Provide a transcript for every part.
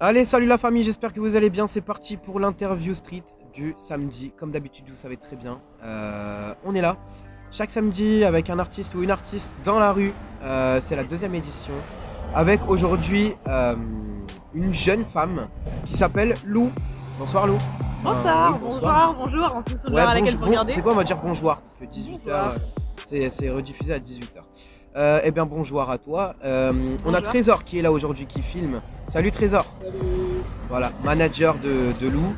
Allez, salut la famille, j'espère que vous allez bien. C'est parti pour l'interview street du samedi. Comme d'habitude, vous savez très bien, euh, on est là chaque samedi avec un artiste ou une artiste dans la rue. Euh, c'est la deuxième édition. Avec aujourd'hui euh, une jeune femme qui s'appelle Lou. Bonsoir Lou. Bonsoir, oui, bonjour, bonjour, en fonction de Ouais, l'heure à laquelle vous regardez. C'est quoi, on va dire bonjour parce que 18h, Bonjour. c'est c'est rediffusé à 18h. Euh, eh bien, bonjour à toi. Euh, on a. Trésor qui est là aujourd'hui, qui filme. Salut Trésor. Voilà, manager de, de Lou.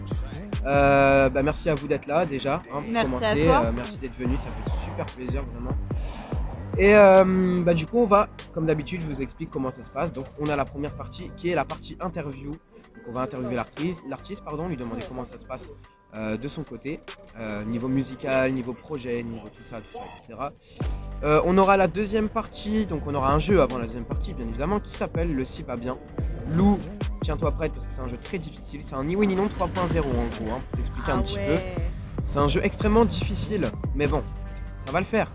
Euh, bah, merci à vous d'être là déjà. hein, pour Merci à toi. Merci d'être venu, ça fait super plaisir vraiment. Et bah, du coup, on va, comme d'habitude, je vous explique comment ça se passe. Donc, on a la première partie qui est la partie interview. Donc, on va interviewer l'artiste, l'artiste pardon, lui demander comment ça se passe euh, de son côté, euh, niveau musical, niveau projet, niveau tout ça, tout ça, etc. Euh, on aura la deuxième partie, donc on aura un jeu avant la deuxième partie, bien évidemment, qui s'appelle le Si pas bien. Lou, tiens-toi prête parce que c'est un jeu très difficile. C'est un ni oui ni non 3.0 en gros, hein, pour t'expliquer Ah un petit peu. C'est un jeu extrêmement difficile, mais bon, ça va le faire.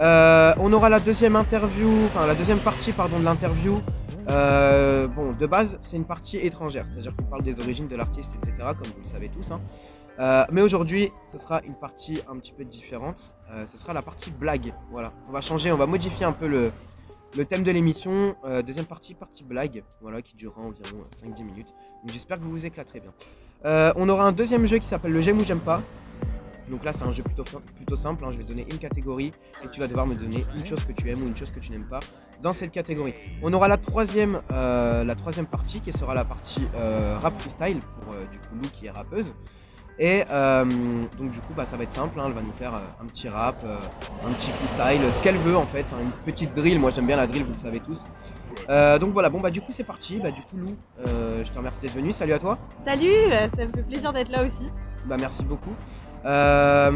On aura la deuxième interview, enfin la deuxième partie pardon de l'interview. Euh, bon, de base, c'est une partie étrangère, c'est-à-dire qu'on parle des origines de l'artiste, etc., comme vous le savez tous. hein. Euh, mais aujourd'hui, ce sera une partie un petit peu différente. Euh, ce sera la partie blague. Voilà, on va changer, on va modifier un peu le, thème de l'émission. Euh, deuxième partie, partie blague, voilà, qui durera environ 5-10 minutes. J'espère que vous vous éclaterez bien. On aura un deuxième jeu qui s'appelle le j'aime ou j'aime pas. Donc là, c'est un jeu plutôt, simple. hein. Je vais donner une catégorie et tu vas devoir me donner une chose que tu aimes ou une chose que tu n'aimes pas dans cette catégorie. On aura la troisième, la troisième partie qui sera la partie rap freestyle pour du coup Lou qui est rappeuse. Et euh, donc du coup, bah, ça va être simple. hein. Elle va nous faire euh, un petit rap, euh, un petit freestyle, ce qu'elle veut en fait. Une petite drill. Moi, j'aime bien la drill, vous le savez tous. Euh, donc voilà. Bon bah du coup, c'est parti. Bah du coup, Lou, euh, je te remercie d'être venu. Salut à toi. Salut, ça me fait plaisir d'être là aussi. Bah merci beaucoup. Bah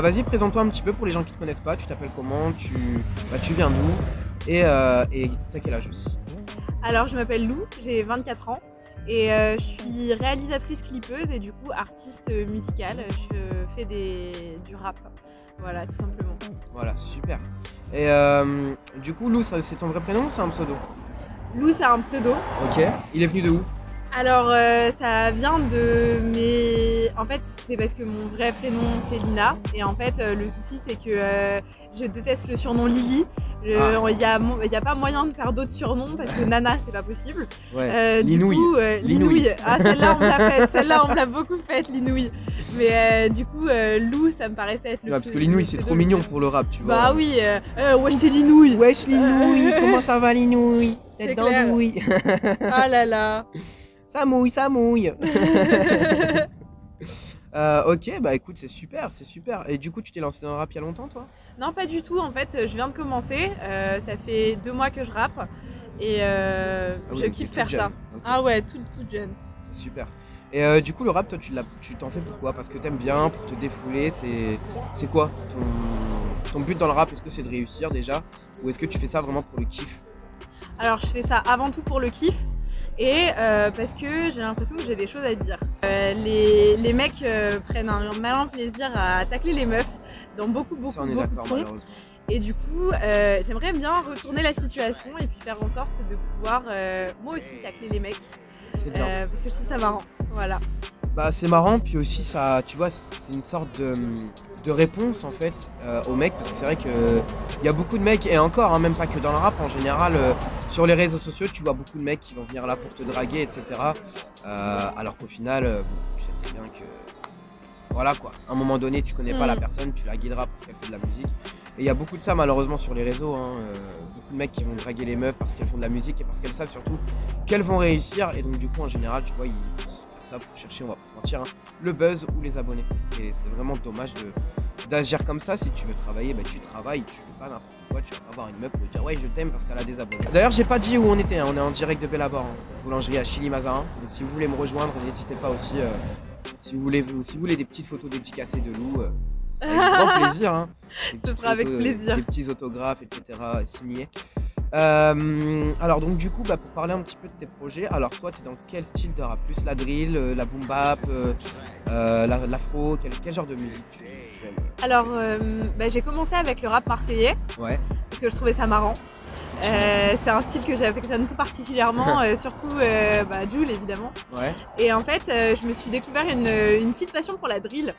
vas-y, présente-toi un petit peu pour les gens qui te connaissent pas. Tu t'appelles comment? Tu, bah, tu viens d'où? Et euh, et t'as quel âge aussi? Alors, je m'appelle Lou, j'ai 24 ans et euh, je suis réalisatrice clipeuse et du coup artiste musicale. Je fais des, du rap. Voilà, tout simplement. Voilà, super. Et euh, du coup, Lou, c'est ton vrai prénom ou c'est un pseudo? Lou, c'est un pseudo. Ok. Il est venu de où? Alors, euh, ça vient de mes. En fait, c'est parce que mon vrai prénom c'est Lina. Et en fait, euh, le souci c'est que euh, je déteste le surnom Lily. Il Ah. n'y a, mo- y a pas moyen de faire d'autres surnoms parce que Nana c'est pas possible. Ouais. Euh, du Linouille. coup, euh, Linouille. Linouille. Ah, celle-là on me l'a faite. Celle-là on me l'a beaucoup faite, Linouille. Mais euh, du coup, euh, Lou, ça me paraissait être le Ouais, parce que Linouille, le c'est trop mignon pour le rap, tu vois. Bah oui, euh, euh, wesh, c'est Linouille. Wesh Linouille, comment ça va Linouille? C'est clair. d'andouille. Ah là là. ça mouille, ça mouille. Euh, ok, bah écoute, c'est super, c'est super. Et du coup, tu t'es lancé dans le rap il y a longtemps, toi? Non, pas du tout. En fait, je viens de commencer. Euh, ça fait deux mois que je rappe. Et euh, Ah oui, je kiffe faire ça. Ah ouais, toute, toute jeune. Super. Et euh, du coup, le rap, toi, tu t'en fais pourquoi Parce que t'aimes bien, pour te défouler, c'est c'est quoi ton, ton but dans le rap? Est-ce que c'est de réussir déjà? Ou est-ce que tu fais ça vraiment pour le kiff? Alors, je fais ça avant tout pour le kiff. Et euh, parce que j'ai l'impression que j'ai des choses à dire. Euh, les, les mecs euh, prennent un malin plaisir à tacler les meufs dans beaucoup, beaucoup, Ça, beaucoup de sons. Et du coup, j'aimerais bien retourner la situation et puis faire en sorte de pouvoir moi aussi tacler les mecs. C'est bien. parce que je trouve ça marrant. Voilà. Bah, c'est marrant, puis aussi, ça, tu vois, c'est une sorte de, de réponse en fait euh, aux mecs, parce que c'est vrai qu'il y a beaucoup de mecs, et encore, hein, même pas que dans le rap, en général, euh, sur les réseaux sociaux, tu vois beaucoup de mecs qui vont venir là pour te draguer, etc. Euh, alors qu'au final, euh, bon, tu sais très bien que. Voilà quoi, à un moment donné, tu connais pas Mm. la personne, tu la guideras parce qu'elle fait de la musique. Et il y a beaucoup de ça malheureusement sur les réseaux, hein, euh, beaucoup de mecs qui vont draguer les meufs parce qu'elles font de la musique et parce qu'elles savent surtout qu'elles vont réussir. Et donc du coup en général, tu vois, ils ça pour chercher, on va pas se mentir, hein, le buzz ou les abonnés. Et c'est vraiment dommage de d'agir comme ça. Si tu veux travailler, bah, tu travailles, tu fais pas n'importe quoi. Tu vas pas voir une meuf pour lui dire ouais je t'aime parce qu'elle a des abonnés. D'ailleurs j'ai pas dit où on était, hein, on est en direct de Bellabor, hein, boulangerie à Chili Mazarin. Donc si vous voulez me rejoindre, n'hésitez pas aussi. euh, si vous voulez, si vous voulez des petites photos dédicacées de Lou, euh, sera avec grand plaisir. hein. Ce sera avec photos, plaisir. Des petits autographes, etc. signés. Euh, alors donc du coup, bah, pour parler un petit peu de tes projets, alors toi, tu es dans quel style? De rap Plus la drill, euh, la boom bap, euh, la- l'afro, quel, quel genre de musique tu, tu aimes Alors, bah, j'ai commencé avec le rap marseillais. Ouais, parce que je trouvais ça marrant. Euh, c'est un style que j'affectionne tout particulièrement, euh, surtout euh, bah, Joule évidemment. Ouais. Et en fait, euh, je me suis découvert une, une petite passion pour la drill.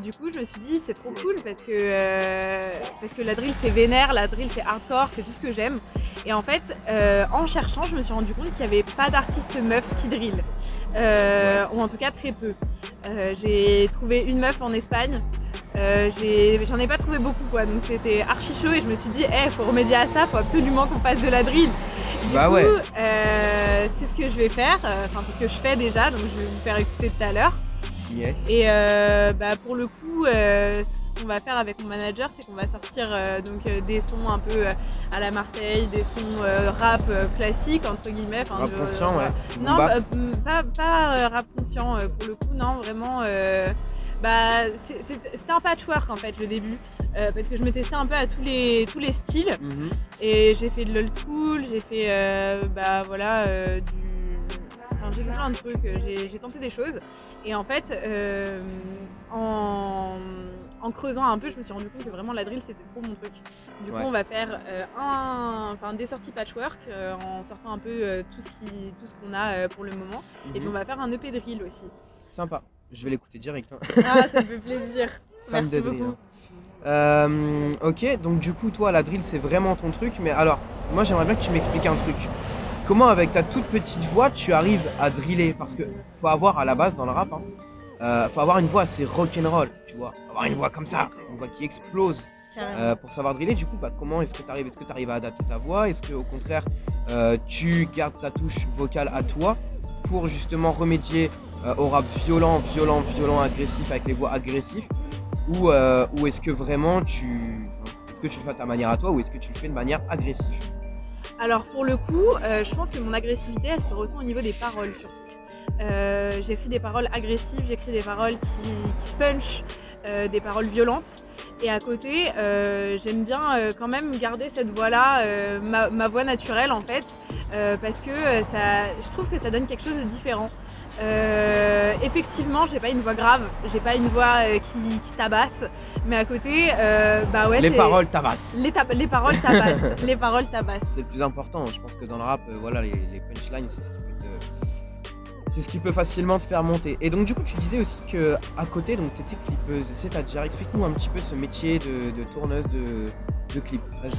Du coup, je me suis dit c'est trop cool parce que parce que la drill c'est vénère, la drill c'est hardcore, c'est tout ce que j'aime. Et en fait, en cherchant, je me suis rendu compte qu'il n'y avait pas d'artiste meuf qui drill, ou en tout cas très peu. J'ai trouvé une meuf en Espagne. Euh, J'en ai, pas trouvé beaucoup quoi, donc c'était archi chaud et je me suis dit, eh, faut remédier à ça, faut absolument qu'on fasse de la drill. Du Bah coup, ouais. euh, c'est ce que je vais faire, euh, enfin c'est ce que je fais déjà, donc je vais vous faire écouter tout à l'heure. Yes. Et euh, bah, pour le coup, euh, ce qu'on va faire avec mon manager, c'est qu'on va sortir euh, donc, euh, des sons un peu euh, à la Marseille, des sons euh, rap euh, classiques, entre guillemets. Rap de- conscient, ouais. Non, pas, pas, rap conscient euh, pour le coup, non, vraiment. Bah, C'était un patchwork en fait le début. euh, parce que je me testais un peu à tous les, tous les styles Mhm. et j'ai fait de l'old school, j'ai fait euh, bah voilà euh, du. Enfin j'ai fait plein de trucs, j'ai tenté des choses et en fait en, en creusant un peu je me suis rendu compte que vraiment la drill c'était trop mon truc. Du coup on va faire un, enfin, des sorties patchwork en sortant un peu tout ce qu'on a pour le moment et puis on Mhm. va faire un EP drill aussi. Sympa. Je vais l'écouter direct. hein. Ah ça me fait plaisir. Fan Merci de drill, beaucoup. hein. Euh, ok, donc du coup, toi, la drill, c'est vraiment ton truc. Mais alors, moi, j'aimerais bien que tu m'expliques un truc. Comment, avec ta toute petite voix, tu arrives à driller? Parce que faut avoir à la base dans le rap, hein, euh, faut avoir une voix assez rock'n'roll, tu vois. Avoir une voix comme ça, une voix qui explose euh, pour savoir driller. Du coup, bah, comment est-ce que tu arrives Est-ce que tu arrives à adapter ta voix? Est-ce que au contraire, tu gardes ta touche vocale à toi pour justement remédier au rap violent, violent, violent, agressif avec les voix agressives Ou, euh, ou est-ce que vraiment tu. Est-ce que tu le fais à ta manière à toi ou est-ce que tu le fais de manière agressive? Alors pour le coup, euh, je pense que mon agressivité, elle se ressent au niveau des paroles surtout. Euh, j'écris des paroles agressives, j'écris des paroles qui, qui punch, euh, des paroles violentes. Et à côté, euh, j'aime bien euh, quand même garder cette voix-là, euh, ma, voix naturelle en fait, euh, parce que euh, je trouve que ça donne quelque chose de différent. Euh, effectivement, j'ai pas une voix grave, j'ai pas une voix euh, qui, qui tabasse, mais à côté, euh, bah ouais, Les c'est- paroles tabassent. les, paroles tabassent, les paroles tabassent. C'est le plus important. Je pense que dans le rap, euh, voilà, les, les punchlines, c'est ce qui peut te- C'est ce qui peut facilement te faire monter. Et donc du coup, tu disais aussi que à côté, donc t'étais clipeuse. C'est-à-dire, explique-nous un petit peu ce métier de, de tourneuse de, de.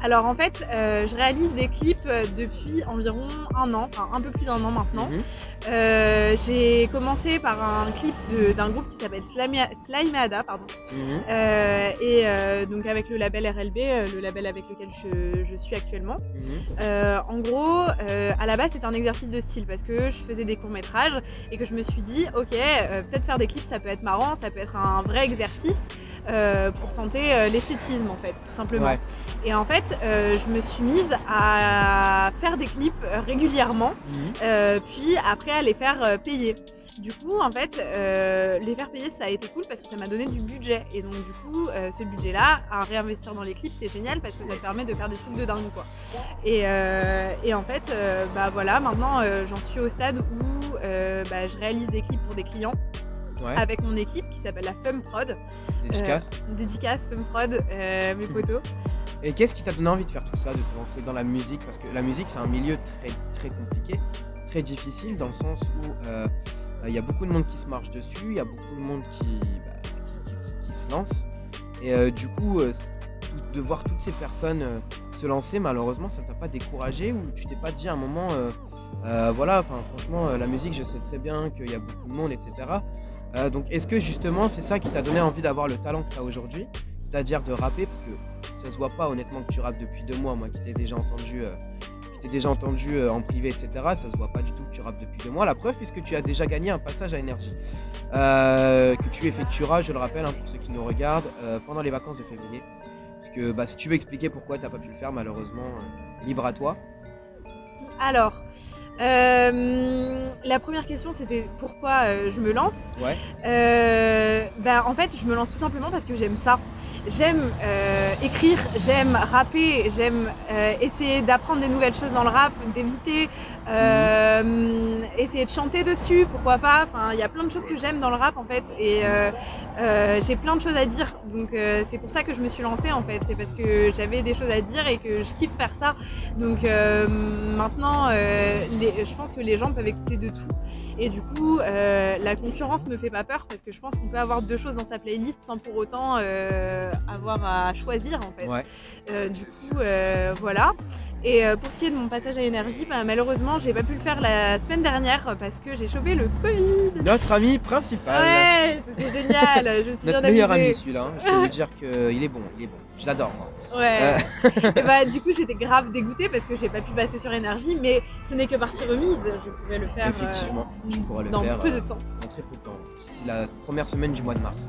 Alors en fait, euh, je réalise des clips euh, depuis environ un an, enfin un peu plus d'un an maintenant. Mhm. Euh, J'ai commencé par un clip d'un groupe qui s'appelle Slime- Slimeada, pardon. Mhm. Euh, et donc avec le label RLB, le label avec lequel je, je suis actuellement. Mhm. En gros, à la base, c'était un exercice de style parce que je faisais des courts-métrages et que je me suis dit, ok, peut-être faire des clips, ça peut être marrant, ça peut être un vrai exercice euh, pour tenter euh, l'esthétisme, en fait, tout simplement. Ouais. Et en fait, euh, je me suis mise à faire des clips régulièrement, Mhm. puis après à les faire payer. Du coup, en fait, les faire payer, ça a été cool parce que ça m'a donné du budget. Et donc, du coup, ce budget-là, à réinvestir dans les clips, c'est génial parce que ça te permet de faire des trucs de dingue, quoi. Et, et en fait, bah voilà, maintenant, j'en suis au stade où bah, je réalise des clips pour des clients Ouais. avec mon équipe qui s'appelle la Fum Prod. Dédicace. Euh, dédicace euh, mes potos. Et qu'est-ce qui t'a donné envie de faire tout ça, de te lancer dans la musique? Parce que la musique, c'est un milieu très très compliqué, très difficile, dans le sens où euh, il y a beaucoup de monde qui se marche dessus, il y a beaucoup de monde qui, bah, qui, qui- qui- qui se lance. Et euh, du coup, tout- de voir toutes ces personnes se lancer, malheureusement, ça t'a pas découragé ou tu t'es pas dit à un moment, voilà, enfin franchement, la musique, je sais très bien qu'il y a beaucoup de monde, etc. Euh, donc, est-ce que justement, c'est ça qui t'a donné envie d'avoir le talent que tu as aujourd'hui? C'est-à-dire de rapper, parce que ça se voit pas honnêtement que tu rappes depuis deux mois, moi qui t'ai déjà entendu, euh, qui t'ai déjà entendu euh, en privé, etc. Ça se voit pas du tout que tu rappes depuis deux mois. La preuve, puisque tu as déjà gagné un passage à énergie, que tu effectueras, je le rappelle hein, pour ceux qui nous regardent, pendant les vacances de février. Parce que bah, si tu veux expliquer pourquoi t'as pas pu le faire, malheureusement, libre à toi. Alors, euh, la première question c'était pourquoi euh, je me lance. Ouais. Euh, bah, en fait, je me lance tout simplement parce que j'aime ça. j'aime euh, écrire, j'aime rapper, j'aime euh, essayer d'apprendre des nouvelles choses dans le rap, d'éviter, euh, essayer de chanter dessus, pourquoi pas. Enfin, il y a plein de choses que j'aime dans le rap en fait, et j'ai plein de choses à dire. Donc c'est pour ça que je me suis lancée en fait. C'est parce que j'avais des choses à dire et que je kiffe faire ça. Donc maintenant, je pense que les gens peuvent écouter de tout. Et du coup, la concurrence me fait pas peur parce que je pense qu'on peut avoir deux choses dans sa playlist sans pour autant avoir à choisir en fait. Euh, du coup, euh, voilà. Et euh, pour ce qui est de mon passage à énergie, bah, malheureusement, j'ai pas pu le faire la semaine dernière parce que j'ai chopé le Covid. Notre ami principal. Ouais, c'était génial. Je suis Notre bien meilleur ami celui-là. Hein. Je peux vous dire qu'il est bon, il est bon. Je l'adore. Ouais. et bah, du coup, j'étais grave dégoûtée parce que j'ai pas pu passer sur énergie, mais ce n'est que partie remise. Je pouvais le faire. Effectivement, tu pourras le dans faire. peu de temps. Dans très peu de temps. D'ici la première semaine du mois de mars.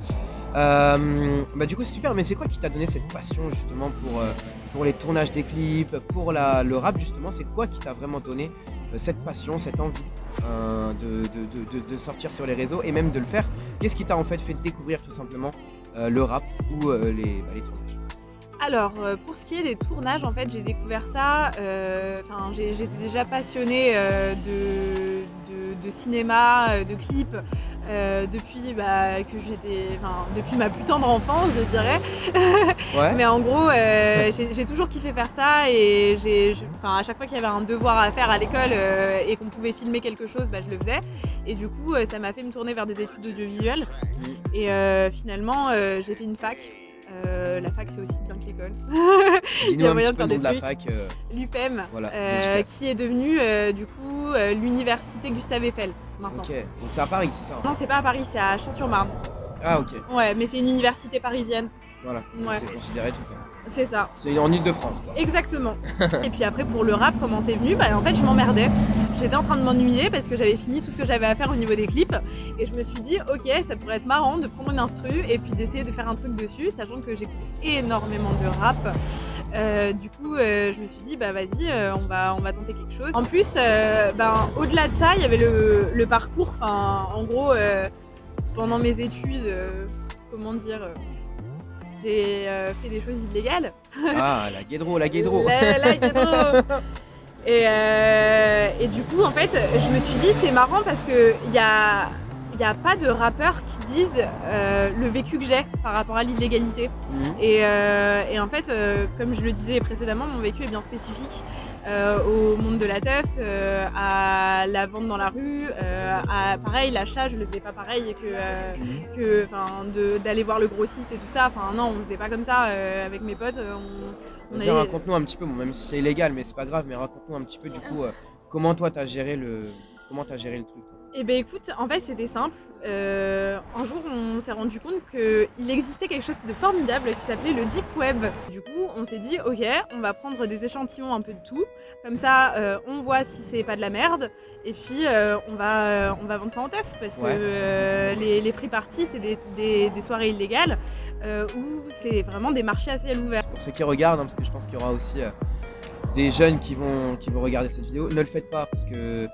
Euh, bah du coup c'est super, mais c'est quoi qui t'a donné cette passion justement pour, euh, pour les tournages des clips, pour la, le rap justement? C'est quoi qui t'a vraiment donné euh, cette passion, cette envie de, de, de, sortir sur les réseaux et même de le faire? Qu'est-ce qui t'a en fait fait découvrir tout simplement le rap ou les, bah, les tournages? Alors, pour ce qui est des tournages, en fait, j'ai découvert ça. Enfin, j'étais déjà passionnée de, de, cinéma, de clips, euh, depuis bah, que j'étais, depuis ma plus tendre enfance, je dirais. Mais en gros, euh, j'ai toujours kiffé faire ça et j'ai, à chaque fois qu'il y avait un devoir à faire à l'école euh, et qu'on pouvait filmer quelque chose, bah, je le faisais. Et du coup, ça m'a fait me tourner vers des études audiovisuelles. Et finalement, j'ai fait une fac. La fac, c'est aussi bien que l'école. Il y a moyen de faire des la fac. L'UPEM, qui est devenue du coup l'université Gustave Eiffel. Ok, donc c'est à Paris, c'est ça Non, c'est pas à Paris, c'est à Champs-sur-Marne. Ah, ok. Ouais, mais c'est une université parisienne. Voilà, c'est considéré tout. C'est ça. C'est en Ile-de-France quoi. Exactement. et puis après pour le rap, comment c'est venu? Bah en fait je m'emmerdais. J'étais en train de m'ennuyer parce que j'avais fini tout ce que j'avais à faire au niveau des clips. Et je me suis dit ok ça pourrait être marrant de prendre une instru et puis d'essayer de faire un truc dessus, sachant que j'écoute énormément de rap. Euh, du coup euh, je me suis dit bah vas-y euh, on, va, on va tenter quelque chose. En plus ben, au-delà de ça il y avait le, le parcours, enfin en gros pendant mes études, comment dire j'ai euh, fait des choses illégales. Ah, la guédro, la guédro. La, guédro. Et, euh, et, du coup, en fait, je me suis dit, c'est marrant parce qu'il n'y a, y a pas de rappeurs qui disent euh, le vécu que j'ai par rapport à l'illégalité. Mhm. Et, et, en fait, comme je le disais précédemment, mon vécu est bien spécifique. Euh, au monde de la teuf, euh, à la vente dans la rue, euh, à pareil l'achat, je le faisais pas pareil que, que d'aller voir le grossiste et tout ça. Enfin non, on faisait pas comme ça avec mes potes. On, on raconte-nous un petit peu, même si c'est illégal, mais c'est pas grave, mais raconte-nous un petit peu du coup comment toi t'as géré le comment as géré le truc. Eh ben écoute, en fait c'était simple. Euh, un jour on s'est rendu compte qu'il existait quelque chose de formidable qui s'appelait le Deep Web. Du coup on s'est dit ok, on va prendre des échantillons un peu de tout. Comme ça euh, on voit si c'est pas de la merde. Et puis euh, on, va, on va vendre ça en teuf. Parce que les, les, free parties c'est des, des, soirées illégales où c'est vraiment des marchés à ciel ouvert. Pour ceux qui regardent, hein, parce que je pense qu'il y aura aussi des jeunes qui vont, qui vont regarder cette vidéo, ne le faites pas parce que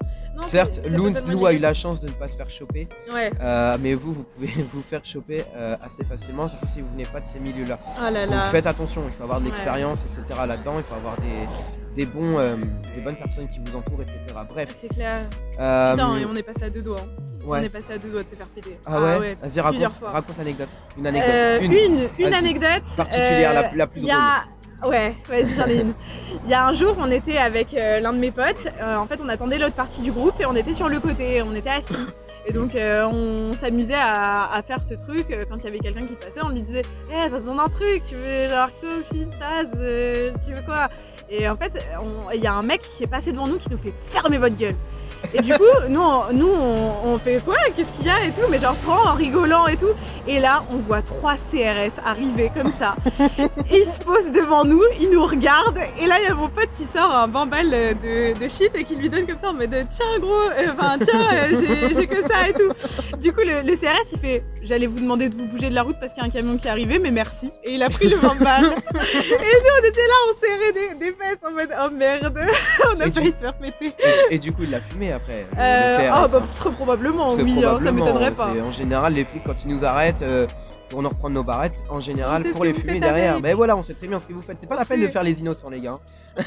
certes, Lou a eu la chance de ne pas se faire choper, euh, mais vous, vous pouvez vous faire choper euh, assez facilement, surtout si vous venez pas de ces milieux-là. Ah Donc faites attention, il faut avoir de l'expérience, etc. là-dedans, il faut avoir des, des bons, euh, des bonnes personnes qui vous entourent, etc. Bref. C'est clair. Putain, et on est passé à deux doigts. Hein. On est passé à deux doigts de se faire péter. Ah, ouais, ah Vas-y, raconte, raconte l'anecdote. Une anecdote. une, une, anecdote. Particulière, la, la, plus drôle. Ouais, vas-y, j'en ai une. Il y a un jour, on était avec euh, l'un de mes potes. Euh, en fait, on attendait l'autre partie du groupe et on était sur le côté, on était assis. Et donc, euh, on s'amusait à, faire ce truc. Quand il y avait quelqu'un qui passait, on lui disait Eh, t'as besoin d'un truc Tu veux genre tasse Tu veux quoi? Et en fait, il y a un mec qui est passé devant nous qui nous fait fermer votre gueule. Et du coup, nous, on, nous, on, fait quoi? Qu'est-ce qu'il y a et tout? Mais genre trop en rigolant et tout. Et là, on voit trois CRS arriver comme ça. Ils se posent devant nous, ils nous regardent. Et là, il y a mon pote qui sort un bambal de, de shit et qui lui donne comme ça en mode tiens gros, euh, enfin tiens, euh, j'ai que ça et tout. Du coup, le, CRS, il fait j'allais vous demander de vous bouger de la route parce qu'il y a un camion qui est arrivé, mais merci. Et il a pris le bambal. et nous, on était là, on serrait des, des fesses en mode oh merde, on a failli se faire péter. Et, et du coup, il l'a fumé après euh, oh, bah, Très probablement, oui, hein, ça m'étonnerait pas. En général, les flics, quand ils nous arrêtent, euh, pour nous reprendre nos barrettes en général On pour les fumer derrière. avec. Ben voilà, on sait très bien ce que vous faites. C'est pas On la peine de faire les innocents, les gars.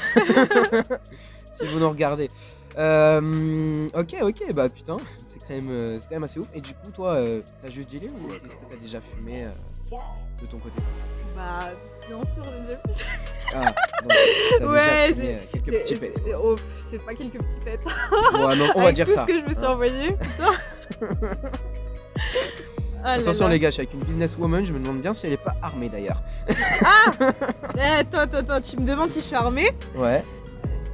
si vous nous regardez. Euh, ok, ok, bah putain, quand, même, euh, c'est quand même assez ouf. Et du coup, toi, euh, t'as juste dealé ou est-ce que t'as déjà fumé euh, de ton côté? Bah, bien sûr, les amis. Ah, donc t'as Ouais, déjà fumé j'ai- quelques petits pets. c'est- oh, c'est pas quelques petits pets. Ouais, non, on va Avec dire tout ça. ce que je me suis hein. envoyé. Ah Attention là. les gars, je suis avec une businesswoman, je me demande bien si elle est pas armée d'ailleurs. Eh, attends, attends, attends, tu me demandes si je suis armée. Ouais,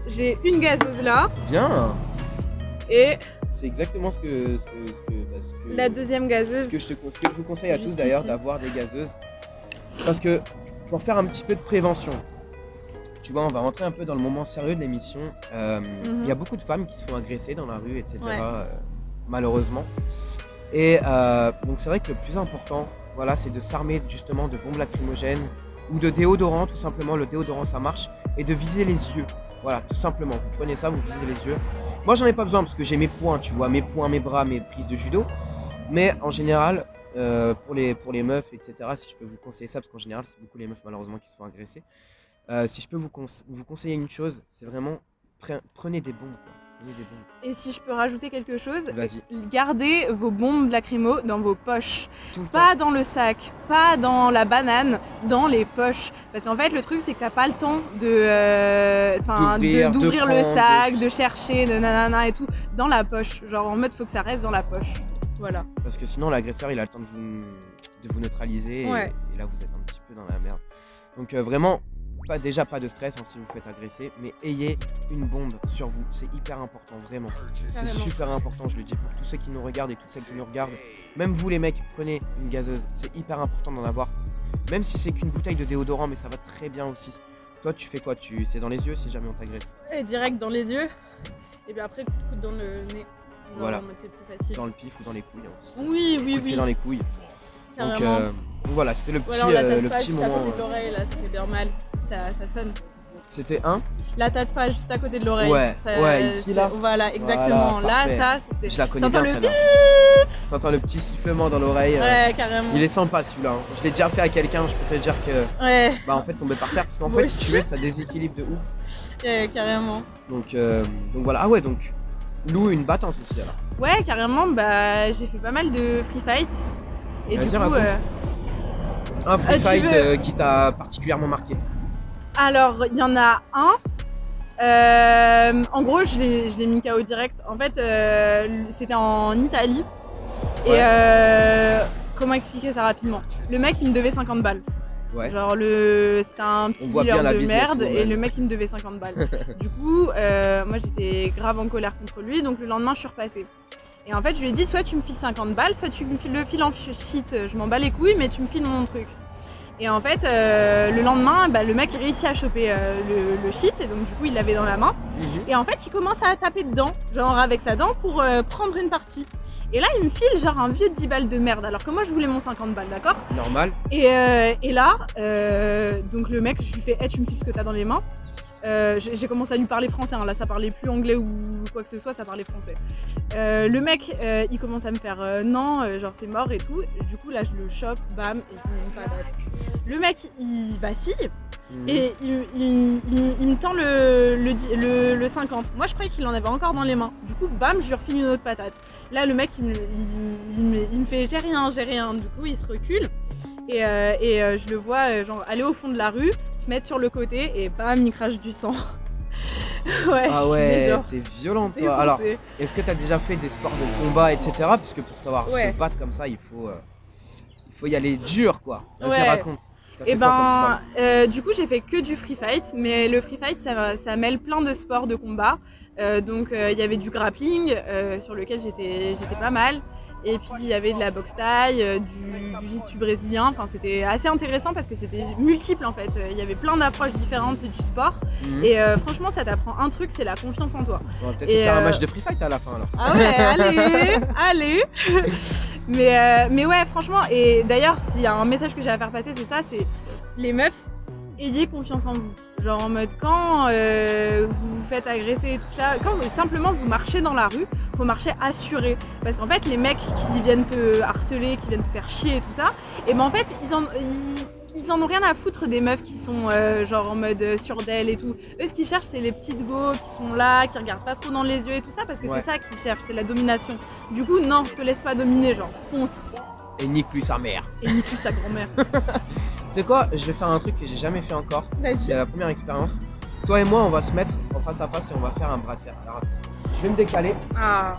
J'ai une gazeuse là bien. et C'est exactement ce que, ce que, ce que, bah, ce que- la deuxième gazeuse. ce que je te con- ce que je vous conseille à tous d'ailleurs d'avoir des gazeuses. Parce que pour faire un petit peu de prévention, tu vois, on va rentrer un peu dans le moment sérieux de l'émission. Euh, Il Mhm. y a beaucoup de femmes qui se font agresser dans la rue, etc. Ouais. euh, malheureusement. Et euh, donc c'est vrai que le plus important, voilà, c'est de s'armer justement de bombes lacrymogènes ou de déodorant, tout simplement. Le déodorant, ça marche. Et de viser les yeux. Voilà, tout simplement. Vous prenez ça, vous visez les yeux. Moi, j'en ai pas besoin parce que j'ai mes poings, tu vois, mes poings, mes bras, mes prises de judo. Mais en général, euh, pour, les, pour meufs, etc., si je peux vous conseiller ça, parce qu'en général, c'est beaucoup les meufs malheureusement qui se font agresser. Euh, si je peux vous, conse- vous conseiller une chose, c'est vraiment pre- prenez des bombes. Et si je peux rajouter quelque chose, gardez vos bombes lacrymo dans vos poches. Temps. Pas dans le sac, pas dans la banane, dans les poches. Parce qu'en fait, le truc, c'est que t'as pas le temps de, euh, D'ouvrir, le prendre, sac, de- de chercher, de nanana et tout, dans la poche. Genre en mode, faut que ça reste dans la poche. Voilà. Parce que sinon, l'agresseur, il a le temps de vous, de vous neutraliser. Et, là, vous êtes un petit peu dans la merde. Donc, euh, vraiment, pas, déjà pas de stress hein, si vous faites agresser, mais ayez une bombe sur vous. C'est hyper important, vraiment. C'est super important, je le dis pour tous ceux qui nous regardent et toutes celles qui nous regardent. Même vous, les mecs, prenez une gazeuse. C'est hyper important d'en avoir. Même si c'est qu'une bouteille de déodorant, mais ça va très bien aussi. Toi, tu fais quoi? Tu... C'est dans les yeux si jamais on t'agresse? Et direct dans les yeux. Et puis après, coup de coude dans le nez. Voilà. C'est plus facile. Dans le pif ou dans les couilles hein, aussi. Oui, oui, oui. dans les couilles. Donc, euh, donc voilà, c'était le petit, euh, le pas petit moment. ça fait bien mal. Ça, ça sonne. C'était un La tâte pas juste à côté de l'oreille. Ouais, Ça- ouais, ici, là. Voilà, exactement. Voilà, là, ça, c'était. Je la connais bien le celle-là. T'entends le petit sifflement dans l'oreille. euh, Ouais, carrément. Il est sympa celui-là. hein. Je l'ai déjà fait à quelqu'un, je peux te dire que Ouais, bah en fait tomber par terre parce qu'en fait si tu veux ça déséquilibre de ouf. ouais, carrément. Donc euh, donc voilà. Ah ouais donc Lou une battante aussi alors. Ouais, carrément. Bah, j'ai fait pas mal de free fight. Et du coup, euh, Un free tu fight veux- euh, qui t'a particulièrement marqué. Alors, il y en a un. Euh, en gros, je l'ai mis KO direct. En fait, euh, c'était en Italie. Et Ouais. euh, comment expliquer ça rapidement? Le mec, il me devait 50 balles. Ouais. Genre le c'était un petit dealer de merde et le mec il me devait 50 balles. du coup, moi j'étais grave en colère contre lui, donc le lendemain je suis repassée. Et en fait je lui ai dit soit tu me files 50 balles, soit tu me files le fil en shit, je m'en bats les couilles mais tu me files mon truc. Et en fait euh, le lendemain bah, le mec il réussit à choper euh, le, le shit et donc du coup il l'avait dans la main. Et en fait il commence à taper dedans, genre avec sa dent pour euh, prendre une partie. Et là il me file genre un vieux 10 balles de merde alors que moi je voulais mon 50 balles d'accord? Normal. et, et là, donc le mec, je lui fais, hey, tu me fixes ce que t'as dans les mains? Euh, j'ai commencé à lui parler français, hein. là ça parlait plus anglais ou quoi que ce soit, ça parlait français. Euh, le mec, euh, il commence à me faire non, genre c'est mort et tout. Et du coup là je le chope, bam, et je lui mets une patate. Le mec il vacille Mhm. et il, il- il- il me tend le, le, di- le- le 50. Moi je croyais qu'il en avait encore dans les mains. Du coup, bam, je lui refile une autre patate. Là, le mec, il me, fait j'ai rien, j'ai rien. Du coup, il se recule. Et, euh, et euh, je le vois euh, genre aller au fond de la rue, se mettre sur le côté et bam, il crache du sang. ouais, Ah ouais, t'es violente toi. Alors, est-ce que t'as déjà fait des sports de combat, etc. Parce que pour savoir Ouais. se battre comme ça, il faut, euh, il faut y aller dur quoi. Vas-y, Ouais. raconte. Et comme ben, euh, du coup, j'ai fait que du free fight, mais le free fight, ça, ça mêle plein de sports de combat. Euh, donc, il y avait du grappling, sur lequel j'étais j'étais pas mal. Et puis, il y avait de la boxe taille, euh, du, du jiu-jitsu brésilien. Enfin, c'était assez intéressant parce que c'était multiple en fait. Il y avait plein d'approches différentes du sport. Mhm. Et euh, franchement, ça t'apprend un truc, c'est la confiance en toi. On va peut-être faire un euh, match de free fight à la fin alors. Ah ouais, allez, allez. mais, euh, mais ouais, franchement, et d'ailleurs, s'il y a un message que j'ai à faire passer, c'est ça, c'est les meufs, ayez confiance en vous. Genre en mode quand euh, vous vous faites agresser et tout ça, quand vous- simplement vous marchez dans la rue, faut marcher assuré. Parce qu'en fait les mecs qui viennent te harceler, qui viennent te faire chier et tout ça, et ben en fait ils en, ils, ils en ont rien à foutre des meufs qui sont euh, genre en mode euh, sur d'elle et tout. Eux ce qu'ils cherchent c'est les petites go qui sont là, qui regardent pas trop dans les yeux et tout ça parce que Ouais. c'est ça qu'ils cherchent, c'est la domination. Du coup non, te laisse pas dominer, genre fonce Et nique lui sa mère. et nique sa grand-mère. Tu sais quoi Je vais faire un truc que j'ai jamais fait encore. Vas-y. C'est la première expérience. Toi et moi, on va se mettre en face à face et on va faire un bras de fer. Alors, je vais me décaler. Ah,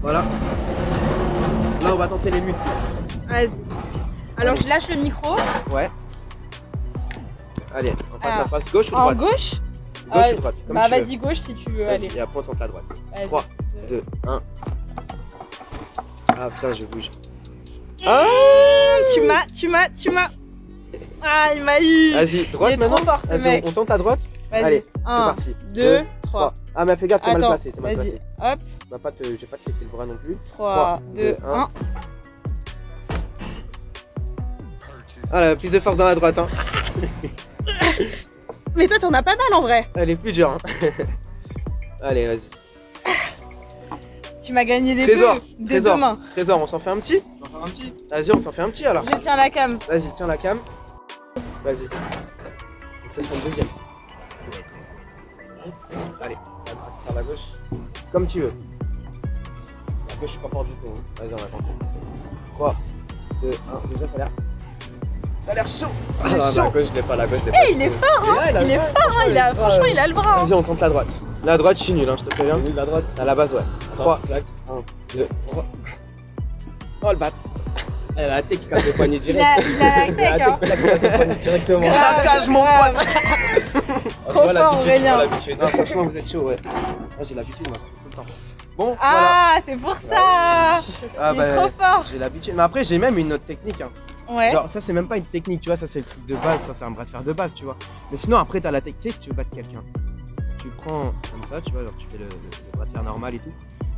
Voilà. Là, on va tenter les muscles. vas-y. Alors je lâche le micro. Ouais. Allez, en face Ah. à face, gauche ou En droite gauche Gauche Ah, ou droite Comme Bah vas-y gauche si tu veux, allez. et après on tente la droite. Vas-y. 3, Deux. 2, 1. Ah putain, je bouge. Ah Tu m'as, tu m'as, tu m'as. Ah, il m'a eu. Vas-y, droite Il est trop maintenant fort, ce Vas-y, mec. on, on tente à droite Vas-y. Allez, c'est parti. deux, trois. Ah, mais fais gaffe, t'es mal placé. T'es mal vas-y. placé. Hop, Bah, pas te, je vais pas te le bras non plus. 3, 2, deux, 1. un. Ah, la prise de force dans la droite, hein. Mais toi, t'en as pas mal en vrai. Elle est plus dure, hein. Allez, vas-y. Tu m'as gagné des Trésor, deux, des trésor. deux mains. Trésor, on s'en fait un petit J'en fais un petit. Vas-y, on s'en fait un petit alors. Je tiens la cam. Vas-y, tiens la cam. Vas-y. Donc, ça sera le deuxième. Allez, par la gauche. Comme tu veux. La gauche, je suis pas fort du tout. hein. Vas-y, on va tenter. 3, 2, 1. Déjà, ça a l'air. Ça a l'air chaud. Ah, Il est non, chaud. la gauche, je l'ai pas, la gauche, je l'ai Eh, il est fort, hein. là, Il est fort, hein. Il a, franchement, il a le bras. hein. Vas-y, on tente la droite. La droite, je suis nul, hein, je te préviens. Oui, la droite. À la base, ouais. 3, Clac. 1, 2, 3. Oh le bat. Elle a la tête qui casse le poignet Il direct. a, il a la tech, hein. la tête qui casse le poignet directement. Craquage, mon Grave. pote. Trop fort, Aurélien. Non, franchement, vous êtes chaud, ouais. Moi, j'ai l'habitude, moi, tout le temps. Bon, voilà. Ah, c'est pour ça. Ah, Il est trop fort. J'ai l'habitude. Mais après, j'ai même une autre technique. Hein. Ouais. Genre, ça, c'est même pas une technique, tu vois. Ça, c'est le truc de base. Ça, c'est un bras de fer de base, tu vois. Mais sinon, après, t'as la technique. Si tu veux battre quelqu'un, tu le prends comme ça, tu vois. Genre, tu fais le, le- le bras de fer normal et tout.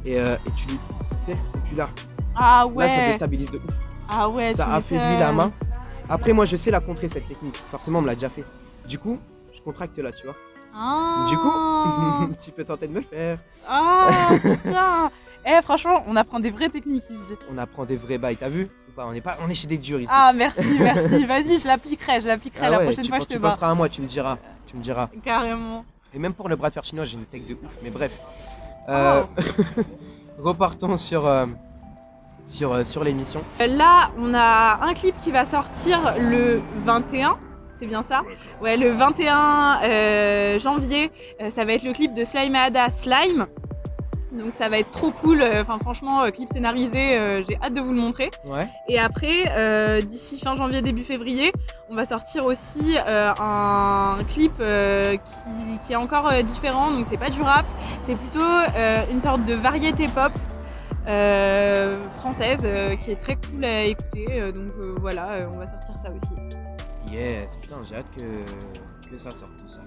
Et, euh, et tu lui. Tu sais, et puis là. Ah Là, ça ouais. déstabilise de ouf. Ah ouais. ça affaiblit la main. Après, moi, je sais la contrer, cette technique. parce que Forcément, on me l'a déjà fait. Du coup, je contracte là, tu vois. Ah. Du coup, tu peux tenter de me le faire. Ah putain. Eh franchement, on apprend des vraies techniques ici. On apprend des vrais bails, t'as vu? Pas on, est pas, on est chez des durs ici. Ah merci, merci. Vas-y, je l'appliquerai, je l'appliquerai. Ah la ouais, prochaine tu, fois, je te tu bats. passeras à moi, tu me diras. Tu me diras. Carrément. Et même pour le bras de fer chinois, j'ai une tech de ouf. Mais bref. Euh, Oh. repartons sur, euh, sur, euh, sur l'émission. Là, on a un clip qui va sortir le 21. C'est bien ça? Ouais, le 21 euh, janvier, euh, ça va être le clip de Slime Ada Slime. Donc ça va être trop cool. Euh, Enfin franchement, euh, clip scénarisé, euh, j'ai hâte de vous le montrer. Ouais. Et après, euh, d'ici fin janvier, début février, on va sortir aussi euh, un clip qui, qui est encore différent. Donc c'est pas du rap, c'est plutôt une sorte de variété pop française qui est très cool à écouter. Donc voilà, on va sortir ça aussi. Yes, putain, j'ai hâte que, que ça sorte tout ça.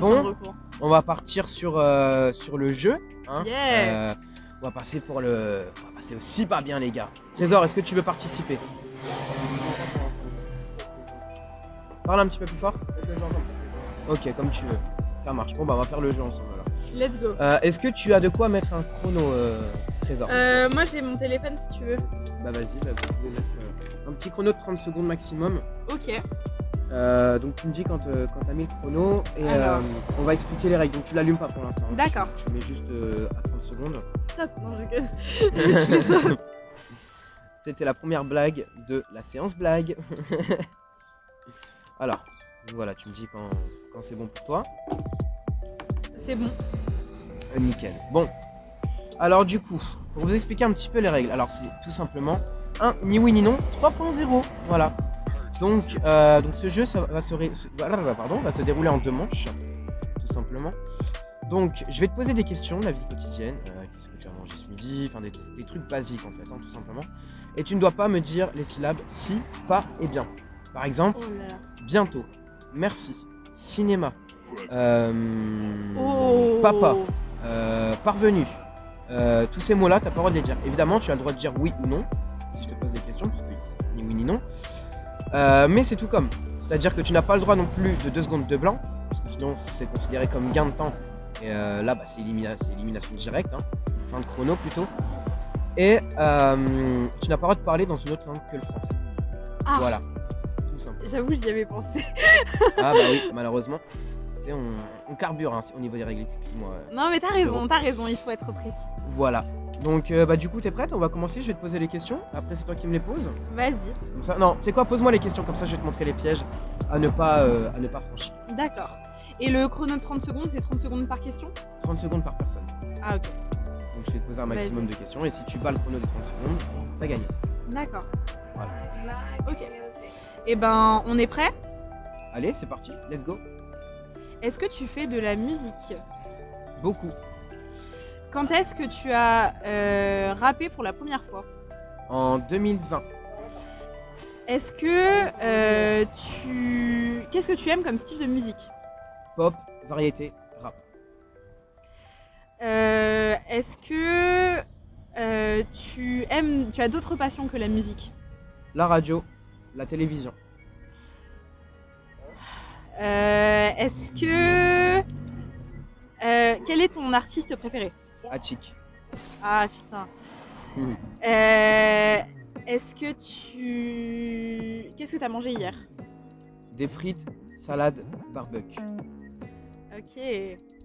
Bon. On va partir sur, euh, sur le jeu. hein. Yeah. Euh, on va passer pour le. On va passer aussi pas bien, les gars. Trésor, est-ce que tu veux participer? Parle un petit peu plus fort. Ok, comme tu veux. Ça marche. Bon, bah, on va faire le jeu ensemble alors. Let's go. Euh, Est-ce que tu as de quoi mettre un chrono, Trésor? Euh, moi j'ai mon téléphone si tu veux. Bah, vas-y, bah, vous pouvez mettre un petit chrono de 30 secondes maximum. Ok. Euh, donc, tu me dis quand, euh, quand t'as mis le chrono et Alors. euh, on va expliquer les règles. Donc, tu l'allumes pas pour l'instant. hein. D'accord. Tu, tu mets juste euh, à 30 secondes. Top. Non, je... je fais ça. C'était la première blague de la séance blague. Alors, voilà, tu me dis quand, quand c'est bon pour toi. C'est bon. Nickel. Bon. Alors du coup, pour vous expliquer un petit peu les règles. Alors c'est tout simplement un ni oui ni non 3.0. Voilà. Donc, euh, donc ce jeu ça va, se ré- pardon, va se dérouler en deux manches. Tout simplement. Donc je vais te poser des questions de la vie quotidienne. euh, Qu'est-ce que tu as mangé ce midi Enfin des, des trucs basiques en fait, hein, tout simplement. Et tu ne dois pas me dire les syllabes si, pas et bien. Par exemple, Oh là là. bientôt, merci, cinéma, euh, Oh. papa, euh, parvenu. Euh, tous ces mots-là, tu n'as pas le droit de les dire. Évidemment, tu as le droit de dire oui ou non, si je te pose des questions, parce que c'est ni oui ni non. Euh, mais c'est tout comme. C'est-à-dire que tu n'as pas le droit non plus de 2 secondes de blanc, parce que sinon c'est considéré comme gain de temps. Et euh, là, bah, c'est élimina- c'est élimination directe, hein. fin de chrono plutôt. Et euh, tu n'as pas le droit de parler dans une autre langue que le français. Ah. Voilà, tout simple. J'avoue, j'y avais pensé. Ah bah oui, malheureusement. Tu sais, on, on carbure hein, au niveau des règles, excuse-moi. Non, mais t'as raison, t'as raison, il faut être précis. Voilà. Donc euh, bah du coup t'es prête? On va commencer, je vais te poser les questions. Après c'est toi qui me les poses. Vas-y. Comme ça. Non, c'est quoi? Pose-moi les questions, comme ça je vais te montrer les pièges à ne pas, euh, à ne pas franchir. D'accord. Et le chrono de 30 secondes, c'est 30 secondes par question? 30 secondes par personne. Ah, ok. Donc je vais te poser un maximum de questions et si tu bats le chrono des 30 secondes, t'as gagné. D'accord. Voilà. Ok. Et ben, on est prêt? Allez, c'est parti, let's go. Est-ce que tu fais de la musique? Beaucoup. Quand est-ce que tu as euh, rappé pour la première fois? En 2020, Est-ce que euh, tu... Qu'est-ce que tu aimes comme style de musique? Pop, variété, rap. Euh, Est-ce que euh, tu aimes... Tu as d'autres passions que la musique? La radio, la télévision. Euh, Est-ce que... euh, quel est ton artiste préféré? Hachik. Ah putain. Euh, Est-ce que tu... Qu'est-ce que t'as mangé hier? Des frites, salade, barbecue. Ok.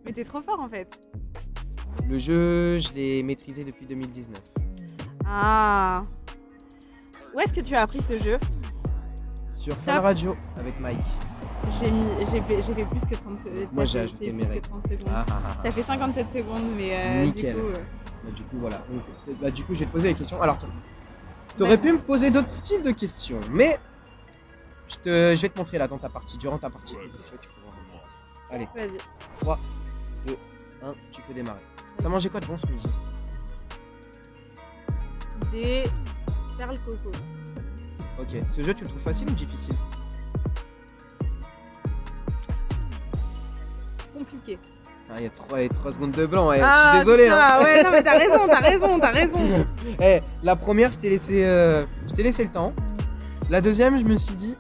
Mais t'es trop fort en fait. Le jeu, je l'ai maîtrisé depuis 2019. Ah. Où est-ce que tu as appris ce jeu? Sur. Fun Radio avec Mike. J'ai mis, j'ai fait, j'ai fait plus que 30 secondes. Moi, j'ai T'as ajouté fait mes règles. 30 secondes. Ah, ah, ah. T'as fait 57 secondes, mais euh, Nickel. du coup. euh, Bah, du coup, voilà. Donc, bah, du coup, je vais te poser les questions. Alors, toi, t'aurais pu me poser d'autres styles de questions, mais je, te, je vais te montrer là dans ta partie, durant ta partie. Que tu peux voir Allez, Vas-y. 3, 2, 1, tu peux démarrer. T'as mangé quoi de bon ce midi? Des perles coco. Ok, ce jeu, tu le trouves facile ou difficile? Compliqué. Ah, il y a 3, 3 secondes de blanc, ouais. ah, je suis désolé. putain, hein. ouais, non, mais t'as raison, t'as raison, t'as raison. Eh, la première, je t'ai laissé, euh, je t'ai laissé le temps. La deuxième, je me suis dit,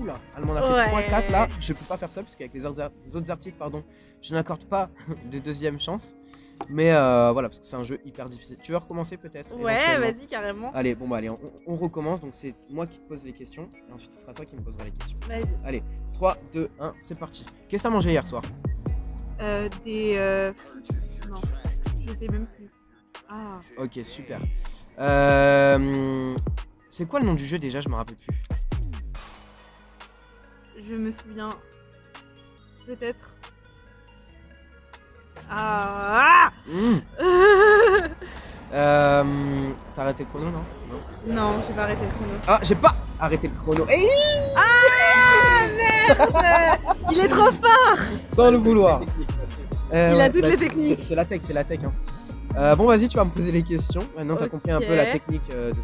oula, elle m'en a fait Ouais. 3, 4 là. Je peux pas faire ça, parce qu'avec les, les autres artistes, pardon, je n'accorde pas de deuxième chance. Mais euh, voilà, parce que c'est un jeu hyper difficile. Tu veux recommencer peut-être Ouais, vas-y, carrément. Allez, bon bah allez, on, on recommence. Donc c'est moi qui te pose les questions. Et ensuite, ce sera toi qui me posera les questions. Vas-y. 3, 2, 1, c'est parti. Qu'est-ce que t'as mangé hier soir? Euh, des. euh, Non, je sais même plus. Ah. Ok, super. Euh, c'est quoi le nom du jeu déjà? Je me rappelle plus. Je me souviens. Peut-être. Ah, ah Euh, T'as arrêté le chrono, non Non? Non, j'ai pas arrêté le chrono. Ah, j'ai pas arrêté le chrono. Eh, Ah merde Il est trop fort sans le vouloir. Euh, Il a toutes bah, les c'est- techniques. C'est la tech, c'est la tech. hein. Euh, bon, vas-y, tu vas me poser les questions. Maintenant, t'as compris un peu la technique euh, de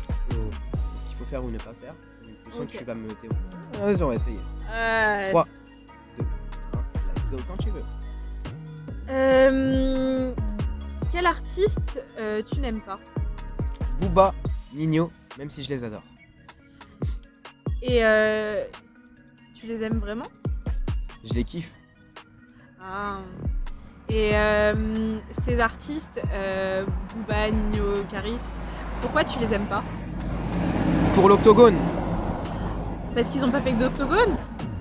ce qu'il faut, faire ou ne pas faire. Je sens Ok. que tu vas me théo. Vas-y, on va essayer. Euh, Trois. Hein, Let's go quand tu veux. euh, Quel artiste euh, tu n'aimes pas? Booba, Nino, même si je les adore. Et euh, tu les aimes vraiment? Je les kiffe. Ah. Et euh, ces artistes, euh, Booba, Nino, Caris, pourquoi tu les aimes pas? Pour l'octogone, Parce qu'ils ont pas fait que d'octogone?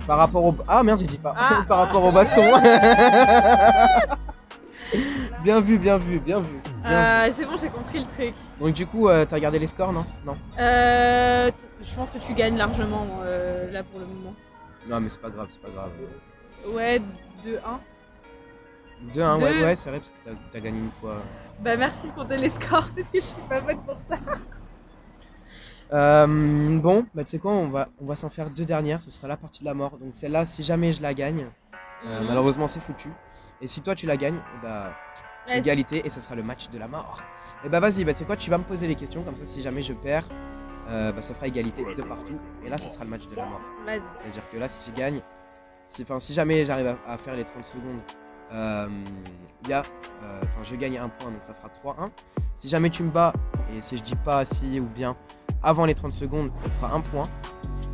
Par rapport au. Ah merde, j'ai dit pas. Ah. par rapport au baston. bien vu, bien vu, bien vu. Euh, C'est bon, j'ai compris le truc. Donc, du coup, euh, t'as regardé les scores, non? Non. Euh, t- je pense que tu gagnes largement euh, là pour le moment. Non, mais c'est pas grave, c'est pas grave. Ouais, 2-1. 2-1, ouais, Deux. ouais, c'est vrai, parce que t'as- t'as gagné une fois. Bah merci de compter les scores parce que je suis pas bonne pour ça. Euh, bon, bah tu sais quoi, on va, on va s'en faire deux dernières, ce sera la partie de la mort. Donc celle-là, si jamais je la gagne, euh, Mhm. malheureusement c'est foutu. Et si toi tu la gagnes, eh bah. Égalité et ce sera le match de la mort. Et bah vas-y, bah tu sais quoi, tu vas me poser les questions, comme ça si jamais je perds, euh, bah ça fera égalité de partout. Et là, ce sera le match de la mort. Vas-y. C'est-à-dire que là, si je gagne, si, enfin, si jamais j'arrive à, à faire les 30 secondes, euh, il y a, euh, je gagne un point, donc ça fera 3-1. Si jamais tu me bats, et si je dis pas si ou bien avant les 30 secondes, ça te fera un point.